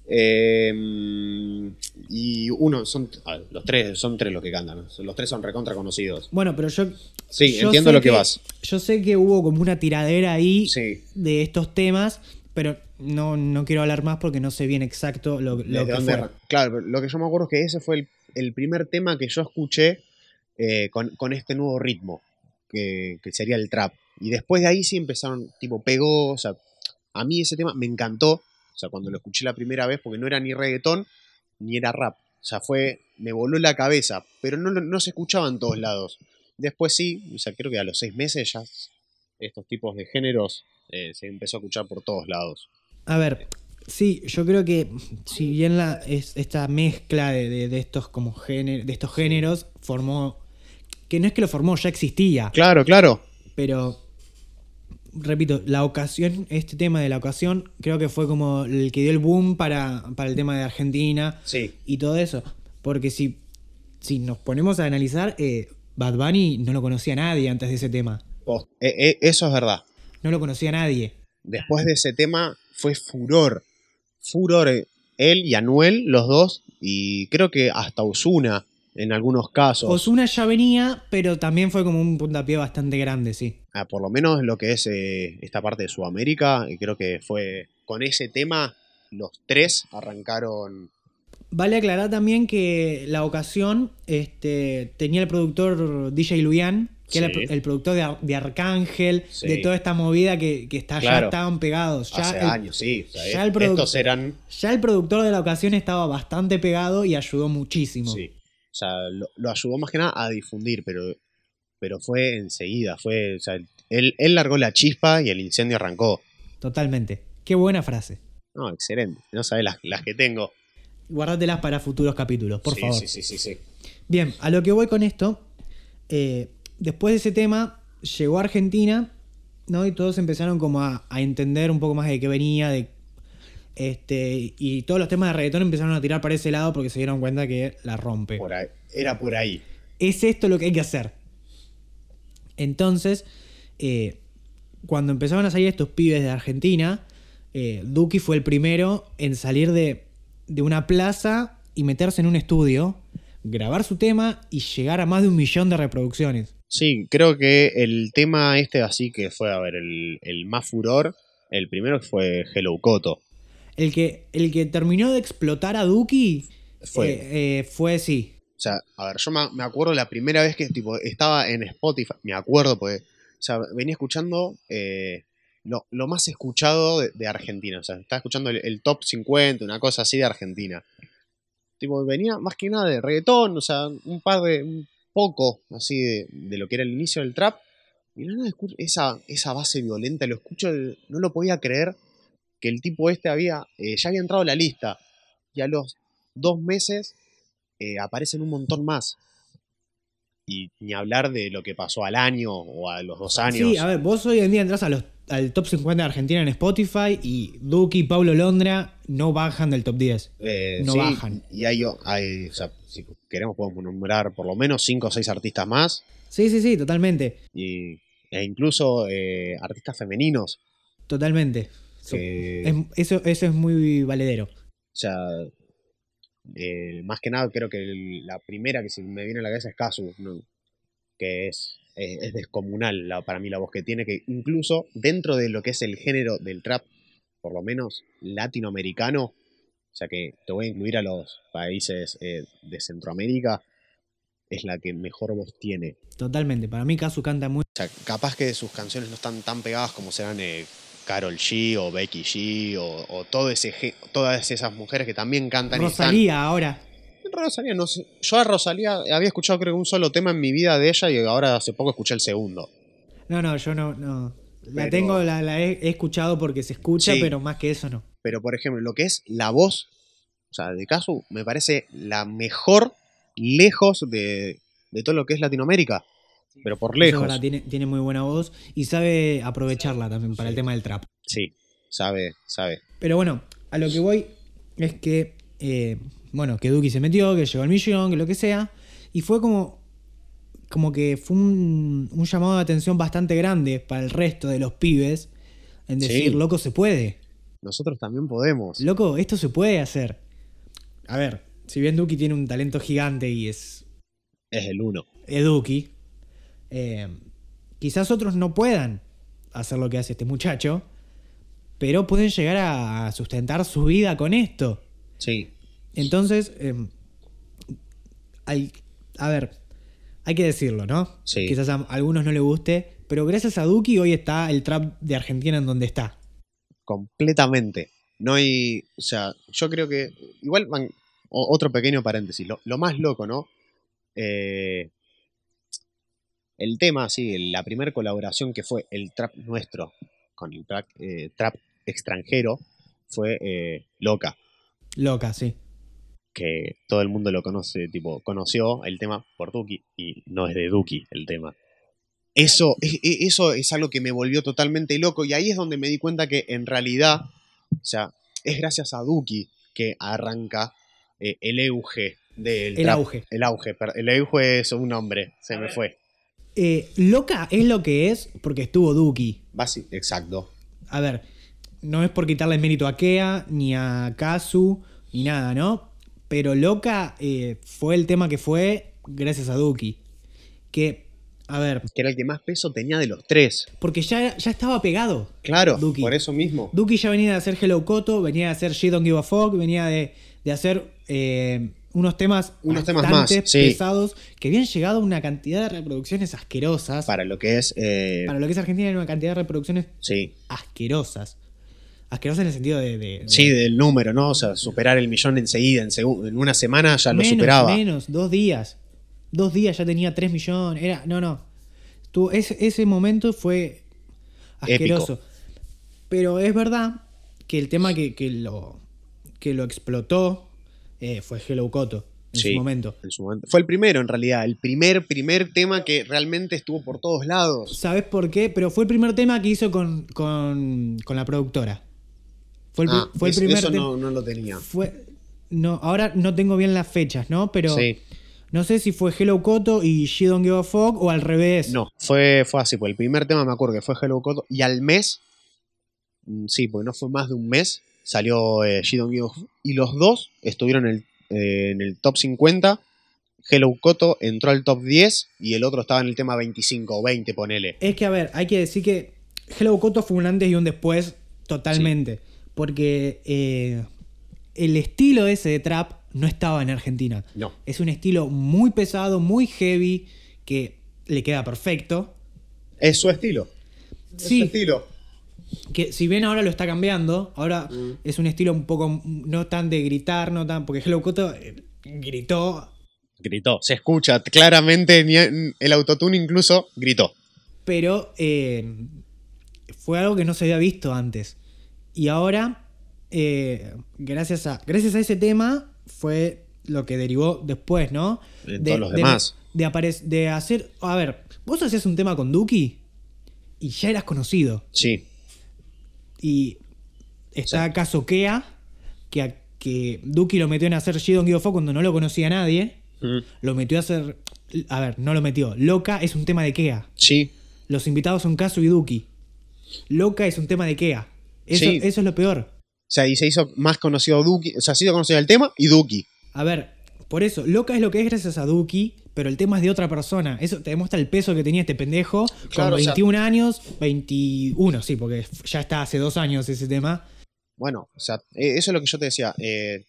Eh, y uno, son ver, los tres, son tres los que cantan. Los tres son recontra conocidos. Bueno, pero yo. Sí, yo entiendo lo que vas. Yo sé que hubo como una tiradera ahí Sí. de estos temas, pero no, no quiero hablar más porque no sé bien exacto lo, lo que fue. Claro, lo que yo me acuerdo es que ese fue el, el primer tema que yo escuché eh, con, con este nuevo ritmo, que, que sería el trap. Y después de ahí sí empezaron, tipo, pegó, o sea, a mí ese tema me encantó, o sea, cuando lo escuché la primera vez, porque no era ni reggaetón ni era rap. O sea, fue, me voló la cabeza, pero no, se escuchaba en todos lados. Después sí, o sea, creo que a los seis meses ya estos tipos de géneros eh, se empezó a escuchar por todos lados. A ver, sí, yo creo que si bien la, es, esta mezcla de, de- de estos como géner- de estos géneros formó. Que no es que lo formó, ya existía. Claro, claro. Pero, repito, la ocasión, este tema de la ocasión, creo que fue como el que dio el boom para, para el tema de Argentina Sí. y todo eso. Porque si, si nos ponemos a analizar, eh, Bad Bunny no lo conocía nadie antes de ese tema. Eh, eh, eso es verdad. No lo conocía nadie. Después de ese tema fue furor. Furor. Él y Anuel, los dos, y creo que hasta Osuna en algunos casos. Osuna ya venía, pero también fue como un puntapié bastante grande, sí. Ah, por lo menos lo que es eh, esta parte de Sudamérica, y creo que fue con ese tema, los tres arrancaron. Vale aclarar también que la ocasión este, tenía el productor DJ Luian, que era Sí. el, el productor de, Ar- de Arcángel, Sí. de toda esta movida que, que está, ya Claro. estaban pegados. Ya hace el, años, sí. o sea, ya el estos eran. ya el productor de la ocasión estaba bastante pegado y ayudó muchísimo. Sí. O sea, lo, lo ayudó más que nada a difundir, pero, pero fue enseguida. Fue, o sea, él, él largó la chispa y el incendio arrancó. Totalmente. Qué buena frase. No, excelente. No sabes las, las que tengo. Guárdatelas para futuros capítulos, por sí, favor. Sí, sí, sí, sí. Bien, a lo que voy con esto, eh, después de ese tema, llegó a Argentina, ¿no? Y todos empezaron como a, a entender un poco más de qué venía, de este, y todos los temas de reggaetón empezaron a tirar para ese lado porque se dieron cuenta que la rompe. Por ahí. Era por ahí. Es esto lo que hay que hacer. Entonces, eh, cuando empezaron a salir estos pibes de Argentina, eh, Duki fue el primero en salir de, de una plaza y meterse en un estudio, grabar su tema y llegar a más de un millón de reproducciones. Sí, creo que el tema este así que fue, a ver, el, el más furor, el primero fue Hello Coto. El que, el que terminó de explotar a Duki Fue. eh, eh, fue sí. O sea, a ver, yo me, me acuerdo la primera vez que tipo, estaba en Spotify, me acuerdo, porque, o sea, venía escuchando eh, lo, lo más escuchado de, de Argentina. O sea, estaba escuchando el, el top 50, una cosa así de Argentina. Tipo, venía más que nada de reggaetón, o sea, un par de, un poco así de, de lo que era el inicio del trap. Y nada, escucho esa, esa base violenta, lo escucho, no lo podía creer que el tipo este había, eh, ya había entrado a la lista. Y a los dos meses eh, aparecen un montón más. Y ni hablar de lo que pasó al año o a los dos años. Sí, a ver, vos hoy en día entras a los, al top 50 de Argentina en Spotify y Duki y Pablo Londra no bajan del top 10. Eh, no sí, bajan. Y hay, hay, o sea, si queremos podemos nombrar por lo menos cinco o seis artistas más. Sí, sí, sí, totalmente. Y, e incluso eh, artistas femeninos. Totalmente. So- es- eso, eso es muy valedero. o sea, eh, más que nada creo que el- la primera que se me viene a la cabeza es Casu, ¿no? que es, eh, es descomunal la- para mí la voz que tiene, que incluso dentro de lo que es el género del trap, por lo menos latinoamericano, o sea que te voy a incluir a los países eh, de Centroamérica, es la que mejor voz tiene. Totalmente. Para mí, Kazu canta muy. O sea, capaz que sus canciones no están tan pegadas como serán eh, Carol G o Becky G o, o todo ese, todas esas mujeres que también cantan y están- Rosalía ahora. Rosalía, no sé. Yo a Rosalía había escuchado creo que un solo tema en mi vida de ella y ahora hace poco escuché el segundo. No, no, yo no. no. La Pero- tengo, la, la he, he escuchado porque se escucha, Sí. pero más que eso no. Pero por ejemplo, lo que es la voz, o sea, de Casu, me parece la mejor lejos de, de todo lo que es Latinoamérica. Pero por es lejos. verdad, tiene, tiene muy buena voz y sabe aprovecharla también para el tema del trap. Sí, sabe, sabe. Pero bueno, a lo que voy es que, eh, bueno, que Duki se metió, que llegó al millón, que lo que sea. Y fue como, como que fue un, un llamado de atención bastante grande para el resto de los pibes en decir, Sí. loco, se puede. nosotros también podemos. Loco, esto se puede hacer. A ver, si bien Duki tiene un talento gigante y es Es el uno. Eduki, eh, quizás otros no puedan hacer lo que hace este muchacho, pero pueden llegar a sustentar su vida con esto. Sí. Entonces, eh, hay- a ver, hay que decirlo, ¿no? Sí. Quizás a algunos no le guste, pero gracias a Duki hoy está el trap de Argentina en donde está. completamente. No hay, o sea, yo creo que, igual, otro pequeño paréntesis, lo, lo más loco, ¿no? Eh, el tema, sí, la primera colaboración que fue el trap nuestro con el trap, eh, trap extranjero fue eh, Loca, Loca, sí. que todo el mundo lo conoce, tipo, conoció el tema por Duki y no es de Duki el tema. Eso, e- e- eso es algo que me volvió totalmente loco y ahí es donde me di cuenta que en realidad, o sea, es gracias a Duki que arranca eh, el auge del El trap. auge. El auge, el auge es un nombre, se me fue. Eh, Loca es lo que es porque estuvo Duki. Basi- exacto. A ver, no es por quitarle mérito a Kea, ni a Kazu, ni nada, ¿no? Pero Loca eh, fue el tema que fue gracias a Duki. Que, a ver, Que era el que más peso tenía de los tres. porque ya, ya estaba pegado. Claro, Duki. por eso mismo. Duki ya venía de hacer Hello Koto, venía de hacer She Don't Give a Fuck, venía de, de hacer eh, unos temas, Unos temas más, sí. pesados que habían llegado a una cantidad de reproducciones asquerosas. Para, Para lo que es... eh, lo que es Argentina, era una cantidad de reproducciones sí. asquerosas. Asquerosas en el sentido de. de- de- Sí, del número, ¿no? O sea, superar el millón enseguida, en, en una semana ya lo superaba. Menos, dos días. Dos días ya tenía 3 millones. Era, no, no. Tú, ese, ese momento fue asqueroso. Pero es verdad que el tema que, que lo, que lo explotó eh, fue Hello Koto en Sí, su momento. en su momento. Fue el primero, en realidad. El primer, primer tema que realmente estuvo por todos lados. ¿Sabes por qué? Pero fue el primer tema que hizo con, con, con la productora. Fue el, Ah, fue el primer eso no, no lo tenía. Fue. No, ahora no tengo bien las fechas, ¿no? Pero Sí. no sé si fue Hello Koto y She Don't Give a Fuck o al revés. No, fue, fue así. Pues el primer tema me acuerdo que fue Hello Koto. Y al mes, mm, sí, porque no fue más de un mes, salió eh, Y los dos estuvieron en el, eh, en el top 50. Hello Koto entró al top 10 y el otro estaba en el tema 25 o 20, ponele. Es que, a ver, hay que decir que Hello Koto fue un antes y un después totalmente. Porque eh, el estilo ese de trap no estaba en Argentina. No. Es un estilo muy pesado, muy heavy, que le queda perfecto. Es su estilo. Es Sí. su estilo. Que si bien ahora lo está cambiando, ahora Mm. es un estilo un poco no tan de gritar, no tan. Porque Hello Koto eh, gritó, Gritó. Se escucha claramente, ni el autotune incluso gritó. pero eh, fue algo que no se había visto antes. Y ahora, eh, gracias, a, gracias a ese tema, fue lo que derivó después, ¿no? En todos los demás. De, apare- de hacer. A ver, vos hacías un tema con Duki y ya eras conocido. Sí. Y está acaso Kea, que, a- que Duki lo metió en hacer a Fuck cuando no lo conocía nadie. Mm. Lo metió a hacer. A ver, no lo metió. Loca es un tema de Kea. Sí. Los invitados son Kazu y Duki. Loca es un tema de Kea. Eso, Sí. eso es lo peor. O sea, y se hizo más conocido Duki. O sea, se hizo conocido el tema y Duki. A ver, por eso, Loca es lo que es gracias a Duki, pero el tema es de otra persona. Eso te demuestra el peso que tenía este pendejo Claro, con o sea- 21 años, 21, sí, porque ya está hace dos años ese tema. Bueno, o sea, eh, eso es lo que yo te decía. eh,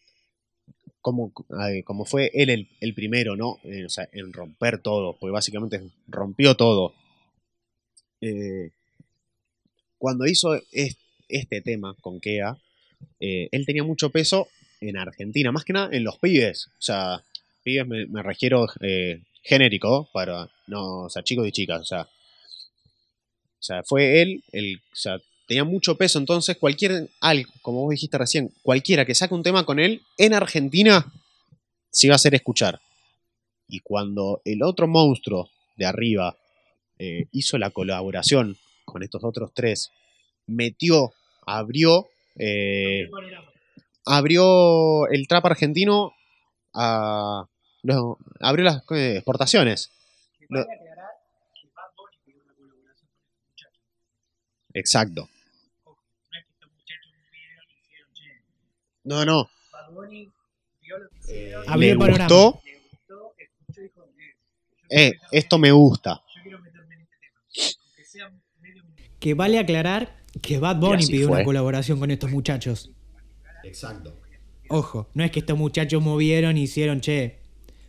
como, eh, como fue él el, el primero, ¿no? Eh, o sea, en romper todo, porque básicamente rompió todo. Eh, cuando hizo es- este tema con Kea, él tenía mucho peso en Argentina, más que nada en los pibes. O sea, pibes me, me refiero eh, genérico, para, no, o sea, chicos y chicas, o sea. O sea, fue él, el, o sea, tenía mucho peso, entonces cualquier, algo, como vos dijiste recién, cualquiera que saque un tema con él en Argentina, se iba a hacer escuchar. Y cuando el otro monstruo de arriba eh, hizo la colaboración con estos otros tres, metió, abrió, eh, abrió el trap argentino a... abrió las eh, exportaciones. Lo- Exacto. No, no. Eh, Le gustó. Eh, esto me gusta. Que vale aclarar que Bad Bunny pidió fue. una colaboración con estos muchachos. Exacto. Ojo, no es que estos muchachos movieron y hicieron, che.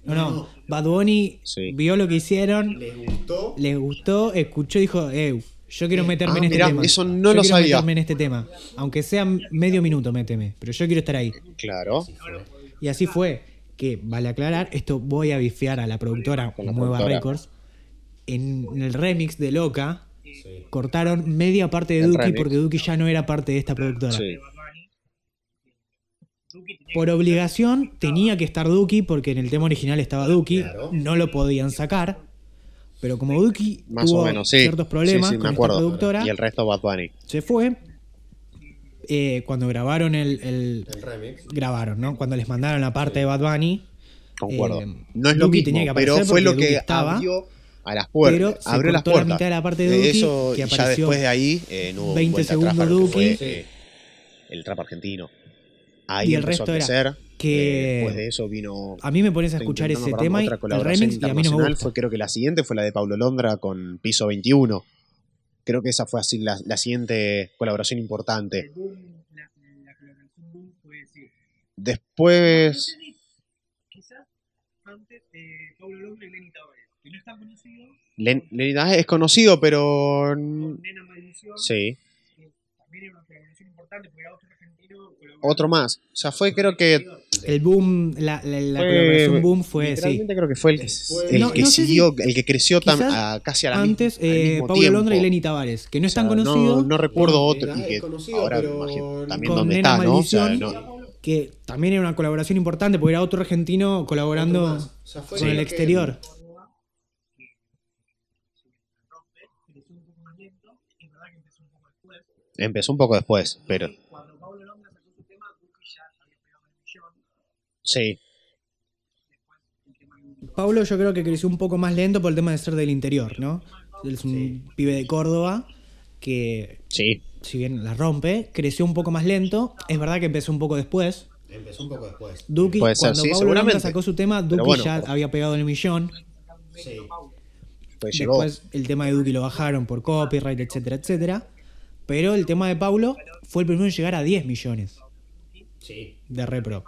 No, no. Bad Bunny Sí. vio lo que hicieron, Les gustó. les gustó, escuchó y dijo, eh, yo quiero meterme Ah, en este mirá, tema. eso no Yo lo quiero sabía. meterme en este tema. Aunque sea medio minuto, méteme. Pero yo quiero estar ahí. Claro. Y así fue. Que, vale aclarar, esto voy a bifiar a la productora Con la Nueva productora. Records. En, en el remix de Loca, Sí. cortaron media parte de El Duki remix. porque Duki ya no era parte de esta productora. Sí. Por obligación tenía que estar Duki porque en el tema original estaba Duki, Claro. no lo podían sacar. Pero como Duki Más tuvo o menos, sí. ciertos problemas Sí, sí, me con acuerdo. esta productora, Y el resto Bad Bunny. se fue. Eh, cuando grabaron el, el- El remix. Grabaron, ¿no? Cuando les mandaron la parte de Bad Bunny. Concuerdo. Eh, no es lo Duki mismo, tenía que pero aparecer fue lo que Duki estaba, abrió a las puertas. pero se abrió las cortó la puertas. mitad de la parte de Eh, Duki, Eso, que ya después de ahí eh, no hubo 20 vuelta atrás segundos que Duki. fue, eh, el trap argentino. Ahí Y el resto a era crecer. que- eh, después de eso vino. A mí me pones a estoy escuchar intentando ese acordarme tema y otra el colaboración remix y a mí no me internacional gusta. fue creo que la siguiente fue la de Pablo Londra con Piso 21. Creo que esa fue así la, la siguiente colaboración importante. Después, quizás antes eh, Pablo Londra y Lenny Tavares, que no es tan conocido, Len- Lenny Tavares es conocido, pero. con Nena Maldición, Sí, también era una colaboración importante, porque era otro. Otro más. O sea, fue creo que. El boom, la, la, la Fue- colaboración boom fue, sí. Creo que fue el, Después- el No- que no sé si- siguió, el que creció tan- a- casi a la Antes, misma, eh, Pablo tiempo. Londra y Lenny Tavares, que no es tan O sea, conocido, No, no recuerdo No, otro. Y que es conocido, ahora imagino también con dónde Nena está, ¿no? O sea, Maldición, no- que también era una colaboración importante, porque era otro argentino colaborando Otro más. O sea, fue con el que- exterior. es que empezó un poco después, pero Cuando Pablo Londra sacó su tema, Duki ya había pegado el millón. Sí. Pablo yo creo que creció un poco más lento por el tema de ser del interior, ¿no? Él es un Sí. pibe de Córdoba que, Sí, si bien la rompe, creció un poco más lento. Es verdad que empezó un poco después. Empezó un poco después. Duki, Puede ser, cuando sí, Pablo sacó su tema, Duki bueno, ya por- había pegado el millón. Sí. pues llegó. Después el tema de Duki lo bajaron por copyright, etcétera, etcétera. Pero el tema de Paulo fue el primero en llegar a 10 millones Sí. de repro.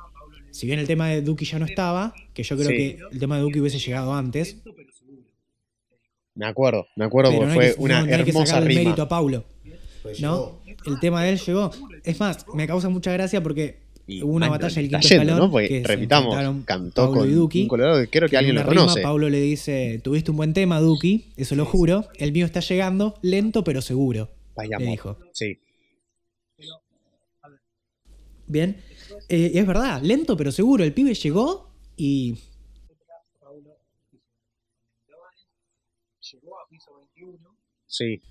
Si bien el tema de Duki ya no estaba, que yo creo Sí. que el tema de Duki hubiese llegado antes, Me acuerdo, me acuerdo pero porque no fue que, una no- no hay que hermosa rima. mérito a Paulo. Pues ¿no? llegó. El tema de él llegó. Es más, me causa mucha gracia porque Y, hubo una man, batalla del quinto yendo, escalón. ¿no? Porque, que repitamos, cantó Paulo con y Duki, un colorado que creo que en alguien lo rima, conoce. Paulo le dice, tuviste un buen tema, Duki, eso lo juro. El mío está llegando, lento pero seguro. Y le dijo. Sí, Bien. Eh, y es verdad, lento pero seguro. El pibe llegó y Llegó a piso 21. sí.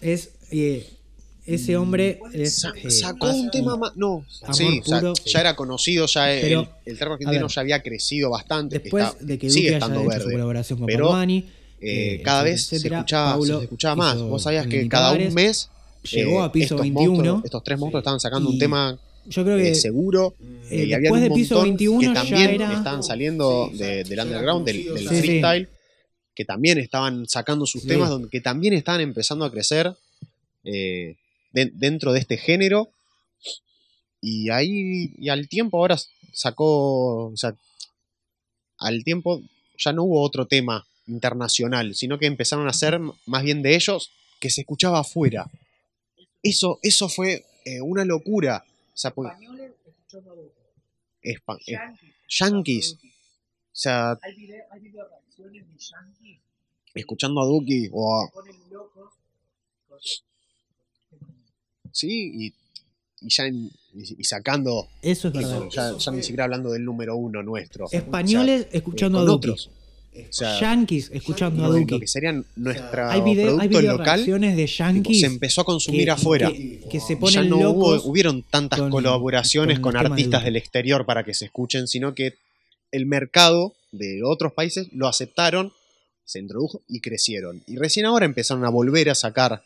es... eh, ese hombre es... Sa- eh, sacó un tema más. No, sí, puro. ya era conocido, ya Pero, el, el argentino ver, ya había crecido bastante. Después está- de que sigue haya estando hecho su verde. colaboración con pero, eh, eh, cada etcétera, vez se etcétera, escuchaba, Paulo se escuchaba más. Vos sabías que cada un mes llegó eh, a piso estos 21. monstruos, estos tres monstruos estaban sacando y un tema Yo creo eh, que seguro. eh, eh, y había después un de piso montón 21 que ya también era- estaban saliendo Sí, de- ya del underground, del, del Sí, sí. freestyle, que también estaban sacando sus Sí. temas, donde, que también estaban empezando a crecer eh, de- dentro de este género. Y ahí, y al tiempo ahora sacó, o sea, al tiempo ya no hubo otro tema internacional, sino que empezaron a hacer m- más bien de ellos que se escuchaba afuera. Eso, eso fue eh, una locura. O sea, pues, Españoles escuchando a Duki. espa- eh, Yankees. yankees. escuchando a Duki. O sea, Hay video, hay video reacciones de Yankees escuchando a Duki o a- sí, y, y ya en- y, sacando, eso es verdad. ya, ya ni siquiera hablando del número uno nuestro. Españoles O sea, escuchando eh, a Duki. otros. O sea, Yankees escuchando a lo Duki. que serían nuestra Hay, video, hay producto video local reacciones de Yankees se empezó a consumir que, afuera. que- que se Y ya ponen no hubo, hubieron tantas con- colaboraciones con de artistas del exterior para que se escuchen, sino que el mercado de otros países lo aceptaron, se introdujo y crecieron. Y recién ahora empezaron a volver a sacar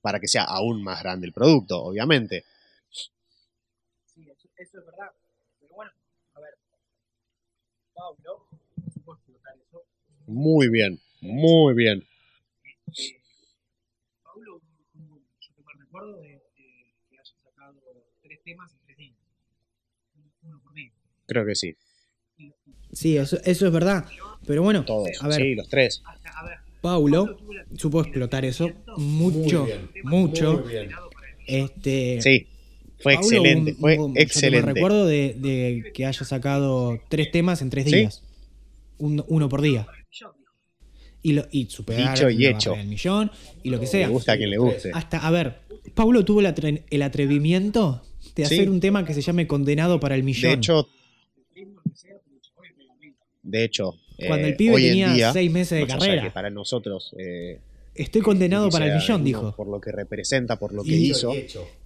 para que sea aún más grande el producto, obviamente. Sí, eso, es verdad. Pero bueno, a ver. Pablo. Muy bien, muy bien. Pablo, yo el recuerdo de, que haya sacado tres temas en tres días. Uno por día. Creo que sí. Sí, eso, eso es verdad. Pero bueno, Todos. a ver, Sí, los tres. hasta, a ver, Paulo supo explotar eso mucho, Muy bien, mucho. Muy bien. Este, Sí. Fue Paulo, excelente, un- fue un- excelente. recuerdo de, de que haya sacado tres temas en tres ¿Sí? días. Un- uno por día. Y, lo, y superar Dicho y hecho. del millón y lo que sea. gusta a quien le guste. Hasta, a ver, Paulo tuvo el, atre- el atrevimiento de Sí. hacer un tema que se llame Condenado para el millón. De hecho, que el de hecho, cuando eh, el pibe tenía día, seis meses de carrera. que para nosotros eh, Estoy condenado para el millón, dijo. Por lo que representa, por lo que Y- hizo,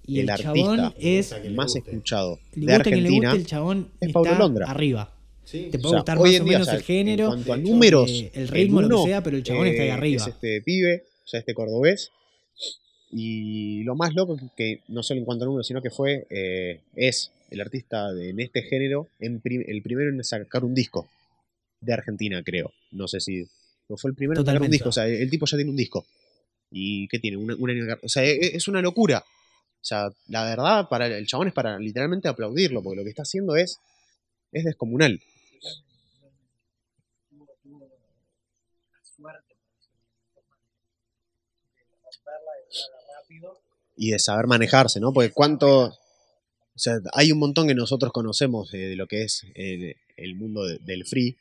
y el, el chabón artista es. que más escuchado Le de gusta que le Argentina. guste, el chabón es Paulo está Londra. arriba. Sí. Te O puede sea, gustar más o menos o sea, el género, en cuanto a eh, números, el ritmo, lo uno, que sea, pero el chabón está ahí eh, arriba. Es este pibe, o sea, este cordobés. Y lo más loco que, no solo en cuanto a números, sino que fue, eh, es el artista de- en este género, en prim- el primero en sacar un disco de Argentina, creo. No sé si no fue el primero en sacar un disco. O sea, el, el tipo ya tiene un disco. ¿Y qué tiene? Un, un año de car- O sea, e- es una locura. O sea, la verdad, para el chabón es para literalmente aplaudirlo, porque lo que está haciendo es, es descomunal. tuvo, tuvo la suerte por decirlo de alguna forma, de romperla, de lograrla rápido. Y de saber manejarse, ¿no? Porque cuánto... O sea, hay un montón que nosotros conocemos de lo que es el, el mundo de- del free,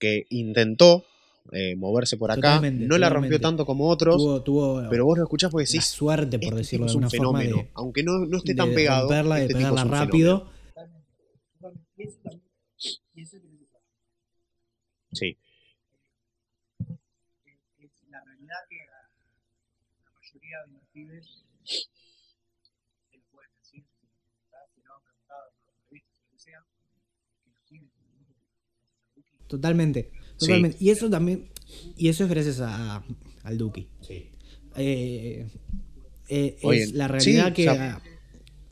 que intentó eh, moverse por acá, Totalmente, no la totalmente. rompió tanto como otros, Tuvo, tuvo pero vos lo escuchás porque decís, suerte, por este decirlo de alguna un forma, fenómeno, de, aunque no, no esté de tan pegado, romperla, de este tipo pegarla es rápido. Totalmente. Y eso también, y eso es lo que se sabe. Sí, Es, es la realidad que a la mayoría de los pibes se lo pueden decir, se lo han preguntado en las entrevistas, lo que sea, que los pibes Totalmente, totalmente. Y eso también, y eso es gracias a, al Duki. Sí. Eh, eh, Oye, es la realidad sí, que o sea,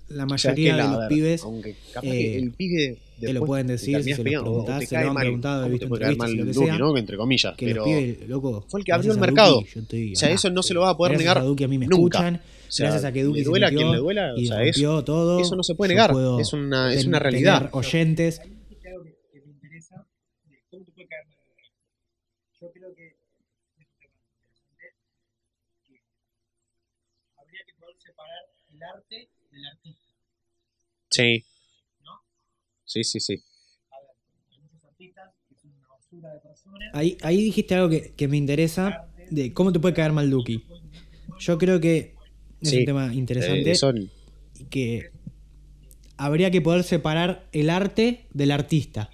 la O sea, que mayoría la- de los ver, pibes aunque capaz eh, que el pibe te lo pueden decir, si se lo preguntás, se lo han mal, preguntado, he ¿cómo visto entrevistas mal lo que Duki, sea, ¿no? Entre comillas, que pero los pibes, loco, fue el que abrió el mercado. Duki, yo estoy o sea, eso no se lo va a poder negar a Duki a mí me nunca. escuchan, O sea, gracias a que Duki le se a quien le duela, o sea, todo. eso no se puede negar, es una, es una realidad. tener oyentes. Yo creo que es un tema interesante, que habría que poder separar el arte del artista. Sí. Sí, sí, sí. A ver, hay muchos artistas que son una basura de personas. Ahí, ahí dijiste algo que, que me interesa de cómo te puede caer mal Duki. Yo creo que es Sí. un tema interesante Eh, que habría que poder separar el arte del artista.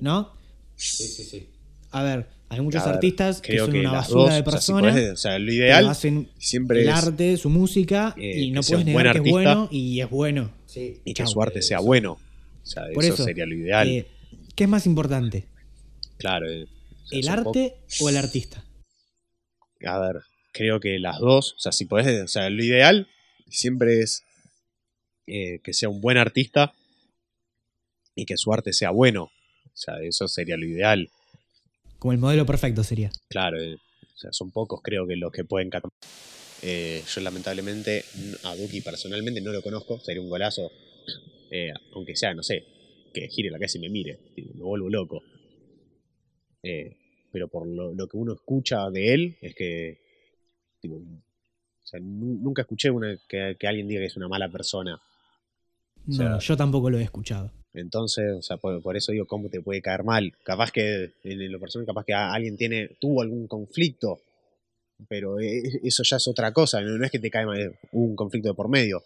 ¿No? Sí, sí, sí. A ver, hay muchos ver, artistas que son que una basura dos, de o sea, si personas, podés, o sea, lo pero ideal hacen siempre el es arte, su música eh, y no puedes negar que es bueno y es bueno. Sí. y que Chau. su arte sea bueno. O sea, Por eso, eso, sería lo ideal. Eh, ¿Qué es más importante? claro. eh, o sea, ¿El arte o el artista? A ver, creo que las dos, o sea, si podés, o sea, lo ideal siempre es eh, que sea un buen artista y que su arte sea bueno. O sea, eso sería lo ideal. Como el modelo perfecto sería. Claro, eh, o sea, son pocos creo que los que pueden Eh, yo lamentablemente a Duki personalmente no lo conozco, sería un golazo, eh, aunque sea, no sé, que gire la cabeza y me mire, me vuelvo loco. Eh, pero por lo, lo que uno escucha de él es que, tipo, o sea, nu- nunca escuché una, que, que alguien diga que es una mala persona. No, sea- no, yo tampoco lo he escuchado. Entonces, o sea, por, por eso digo cómo te puede caer mal. Capaz que en lo personal, capaz que alguien tiene, tuvo algún conflicto, pero eh, eso ya es otra cosa. No, no es que te cae mal, hubo un conflicto de por medio.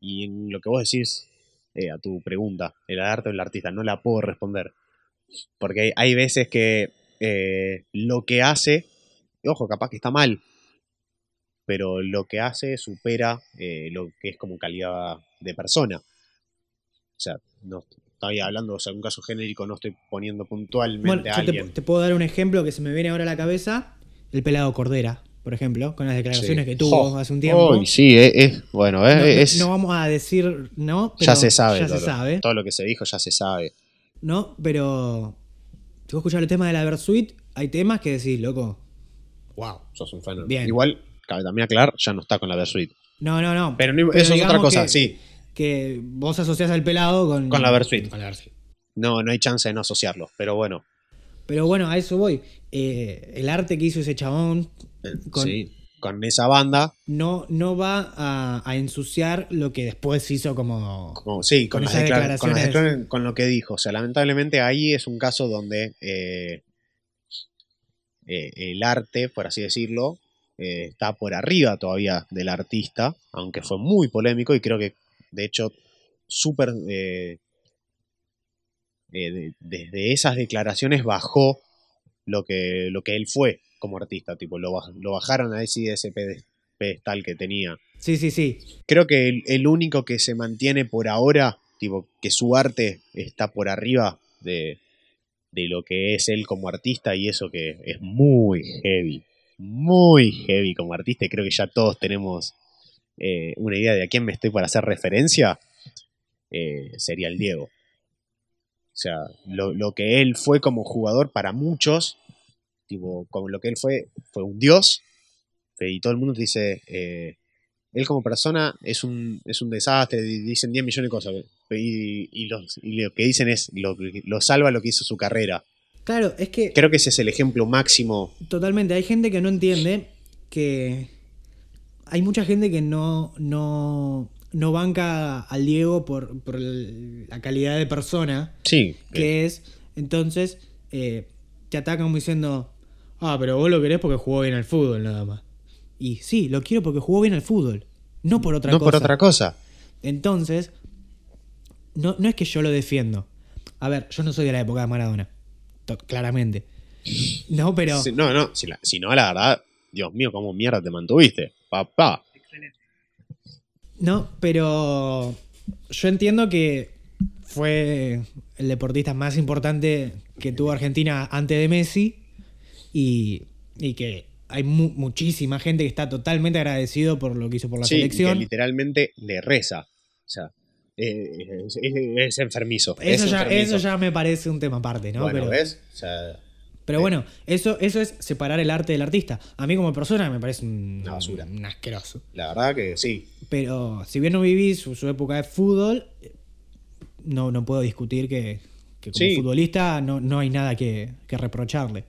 Y en lo que vos decís eh, a tu pregunta, el arte o el artista, no la puedo responder. Porque hay, hay veces que eh, lo que hace, ojo, capaz que está mal, pero lo que hace supera eh, lo que es como calidad de persona. O sea, no estoy hablando, o sea, un caso genérico, no estoy poniendo puntualmente Bueno, a yo te, alguien. te puedo dar un ejemplo que se me viene ahora a la cabeza. El pelado Cordera. Por ejemplo, con las declaraciones Sí. que tuvo Jo. hace un tiempo. Uy, sí, es, es- bueno, es, no, no- es- no vamos a decir no, pero ya se sabe. Ya todo, se sabe, Todo lo que se dijo ya se sabe. ¿no? Pero si vos escuchás el tema de la Versuit, hay temas que decís, loco, wow. Sos un fan. Bien. Igual, cabe también aclarar, ya no está con la Versuit. No, no, no. Pero eso es otra cosa, que- sí. Que vos asociás al pelado con, Con la Versuit. con la Versuit. No, no hay chance de no asociarlo. Pero bueno, Pero bueno, a eso voy. Eh, el arte que hizo ese chabón eh, Con- sí, con esa banda, no, no va a, a ensuciar lo que después hizo como... como- sí, con, Con las con declaraciones. con lo que dijo. O sea, lamentablemente ahí es un caso donde eh, eh, el arte, por así decirlo, eh, está por arriba todavía del artista, aunque fue muy polémico y creo que, de hecho, súper... de- desde esas declaraciones bajó lo que, lo que él fue como artista, tipo, lo, baj- lo bajaron a ese, ese pede- pedestal que tenía. Sí, sí, sí. Creo que el, el único que se mantiene por ahora, tipo, que su arte está por arriba de, de lo que es él como artista y eso que es muy heavy, muy heavy como artista y creo que ya todos tenemos eh, una idea de a quién me estoy para hacer referencia, eh, sería el Diego. O sea, lo, lo que él fue como jugador para muchos, tipo, como lo que él fue, fue un dios, y todo el mundo te dice, eh, él como persona es un, es un desastre, di- dicen 10 millones de cosas, y, y los- y lo que dicen es, lo, lo salva lo que hizo su carrera. Claro, es que Creo que ese es el ejemplo máximo. totalmente hay gente que no entiende que hay mucha gente que no, no, no banca al Diego por, por la calidad de persona Sí, que es. Entonces, eh, te atacan diciendo, ah, pero vos lo querés porque jugó bien al fútbol nada más. Y sí, lo quiero porque jugó bien al fútbol, no por otra no cosa. por otra cosa. Entonces, no, no es que yo lo defiendo. A ver, yo no soy de la época de Maradona, claramente. No, pero... Si- no, no, si, la- si no, la verdad, Dios mío, cómo mierda te mantuviste, papá. No, pero yo entiendo que fue el deportista más importante que tuvo Argentina antes de Messi y, y que hay mu- muchísima gente que está totalmente agradecido por lo que hizo por la Sí, y que selección. literalmente le reza. O sea, eh, es, es- es enfermizo. Eso es ya, enfermizo. eso ya me parece un tema aparte, ¿no? bueno, pero, ¿ves? O sea, pero bueno, eso, eso es separar el arte del artista. A mí como persona me parece un, Una basura. un asqueroso. la verdad que sí. Pero si bien no viví su, su época de fútbol, eh, no, no puedo discutir que, que como Sí. futbolista no, no hay nada que, que reprocharle.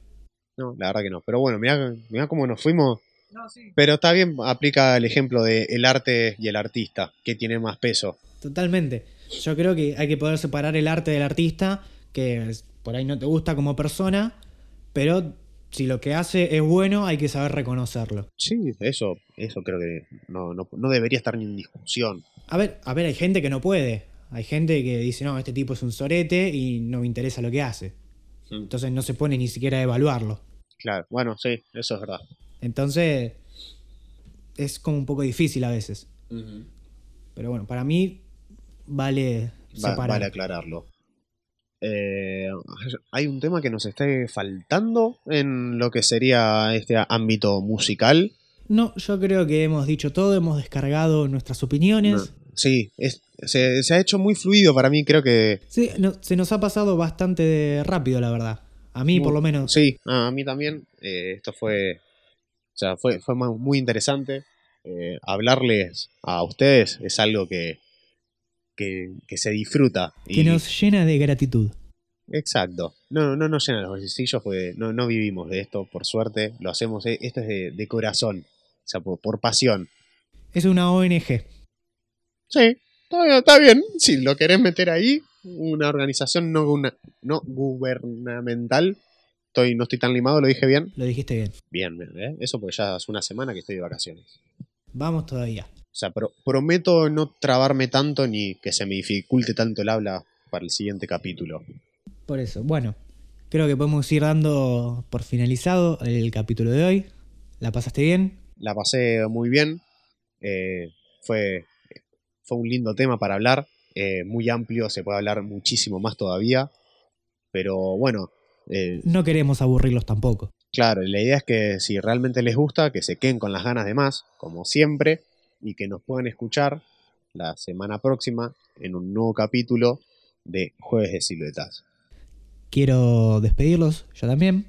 No, la verdad que no. Pero bueno, mirá, mirá cómo nos fuimos. No, sí. Pero está bien, aplica el ejemplo de el arte y el artista, que tiene más peso. Totalmente. Yo creo que hay que poder separar el arte del artista, que por ahí no te gusta como persona, pero si lo que hace es bueno, hay que saber reconocerlo. Sí, eso, eso creo que no, no, no debería estar ni en discusión. A ver, a ver, hay gente que no puede. Hay gente que dice, no, este tipo es un sorete y no me interesa lo que hace. Entonces no se pone ni siquiera a evaluarlo. Claro, bueno, sí, eso es verdad. Entonces, es como un poco difícil a veces. Pero bueno, para mí vale Va- separar. vale aclararlo. Eh, hay un tema que nos esté faltando en lo que sería este ámbito musical. No, yo creo que hemos dicho todo, hemos descargado nuestras opiniones. No, Sí, es- se, se ha hecho muy fluido para mí, creo que... Sí, no- se nos ha pasado bastante rápido, la verdad. A mí, por lo menos. Sí, a mí también. eh, esto fue, o sea, fue, fue mu- muy interesante. Eh, hablarles a ustedes es algo que, que, que se disfruta. Que y- nos llena de gratitud. Exacto. No, no nos llenan los bolsillos porque no, no vivimos de esto, por suerte. Lo hacemos, esto es de, de corazón. O sea, por, por pasión. Es una ONG. Sí, está bien, está bien. Si lo querés meter ahí, una organización no, una, no gubernamental. Estoy, no estoy tan limado, lo dije bien. Lo dijiste bien. Bien, bien, ¿eh? eso porque ya hace una semana que estoy de vacaciones. Vamos todavía. O sea, pro- prometo no trabarme tanto ni que se me dificulte tanto el habla para el siguiente capítulo. Por eso, bueno, creo que podemos ir dando por finalizado el capítulo de hoy. ¿La pasaste bien? La pasé muy bien. eh, fue, fue un lindo tema para hablar. eh, muy amplio, se puede hablar muchísimo más todavía. Pero bueno, eh, No queremos aburrirlos tampoco. Claro, la idea es que si realmente les gusta, que se queden con las ganas de más, como siempre, y que nos puedan escuchar la semana próxima en un nuevo capítulo de Jueves de Siluetas. Quiero despedirlos yo también,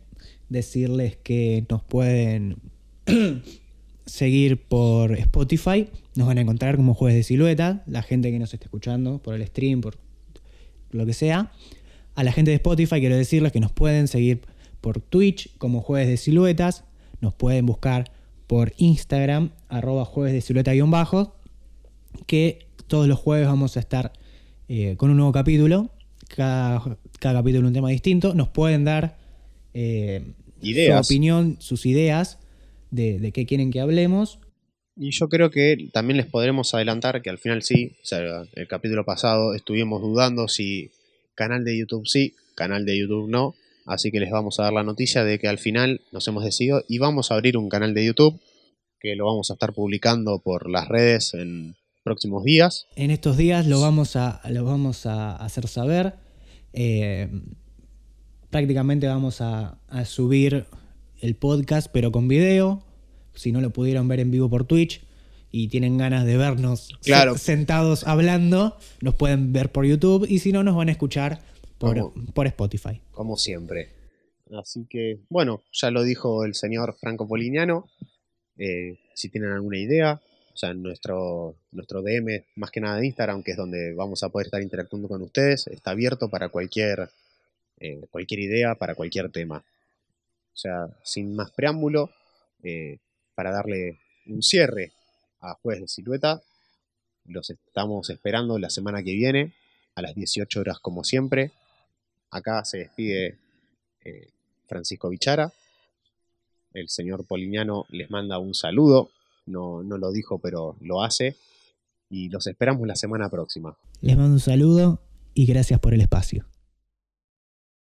decirles que nos pueden [CLEARS THROAT] seguir por Spotify, nos van a encontrar como Jueves de Silueta, la gente que nos esté escuchando por el stream, por lo que sea. A la gente de Spotify quiero decirles que nos pueden seguir por Twitch como Jueves de Siluetas, nos pueden buscar por Instagram, arroba jueves de silueta guion bajo, que todos los jueves vamos a estar eh, con un nuevo capítulo, cada, cada capítulo un tema distinto, nos pueden dar eh, Ideas. su opinión, sus ideas de, de qué quieren que hablemos. Y yo creo que también les podremos adelantar que al final sí, o sea, el capítulo pasado estuvimos dudando si canal de YouTube sí, canal de YouTube no, así que les vamos a dar la noticia de que al final nos hemos decidido y vamos a abrir un canal de YouTube que lo vamos a estar publicando por las redes en próximos días. En estos días lo vamos a, lo vamos a hacer saber. Eh, prácticamente vamos a, a subir el podcast, pero con video. Si no lo pudieron ver en vivo por Twitch y tienen ganas de vernos Claro. sentados hablando, nos pueden ver por YouTube. Y si no, nos van a escuchar por, Como- por Spotify. como siempre. Así que, bueno, ya lo dijo el señor Franco Polignano. eh, si tienen alguna idea, o sea, nuestro, nuestro DM, más que nada de Instagram, que es donde vamos a poder estar interactuando con ustedes, está abierto para cualquier, eh, cualquier idea, para cualquier tema. O sea, sin más preámbulo, eh, para darle un cierre a Jueves de Silueta, los estamos esperando la semana que viene, a las 18 horas como siempre. Acá se despide eh, Francisco Bichara. El señor Polignano les manda un saludo. No, no lo dijo, pero lo hace. Y los esperamos la semana próxima. Les mando un saludo y gracias por el espacio.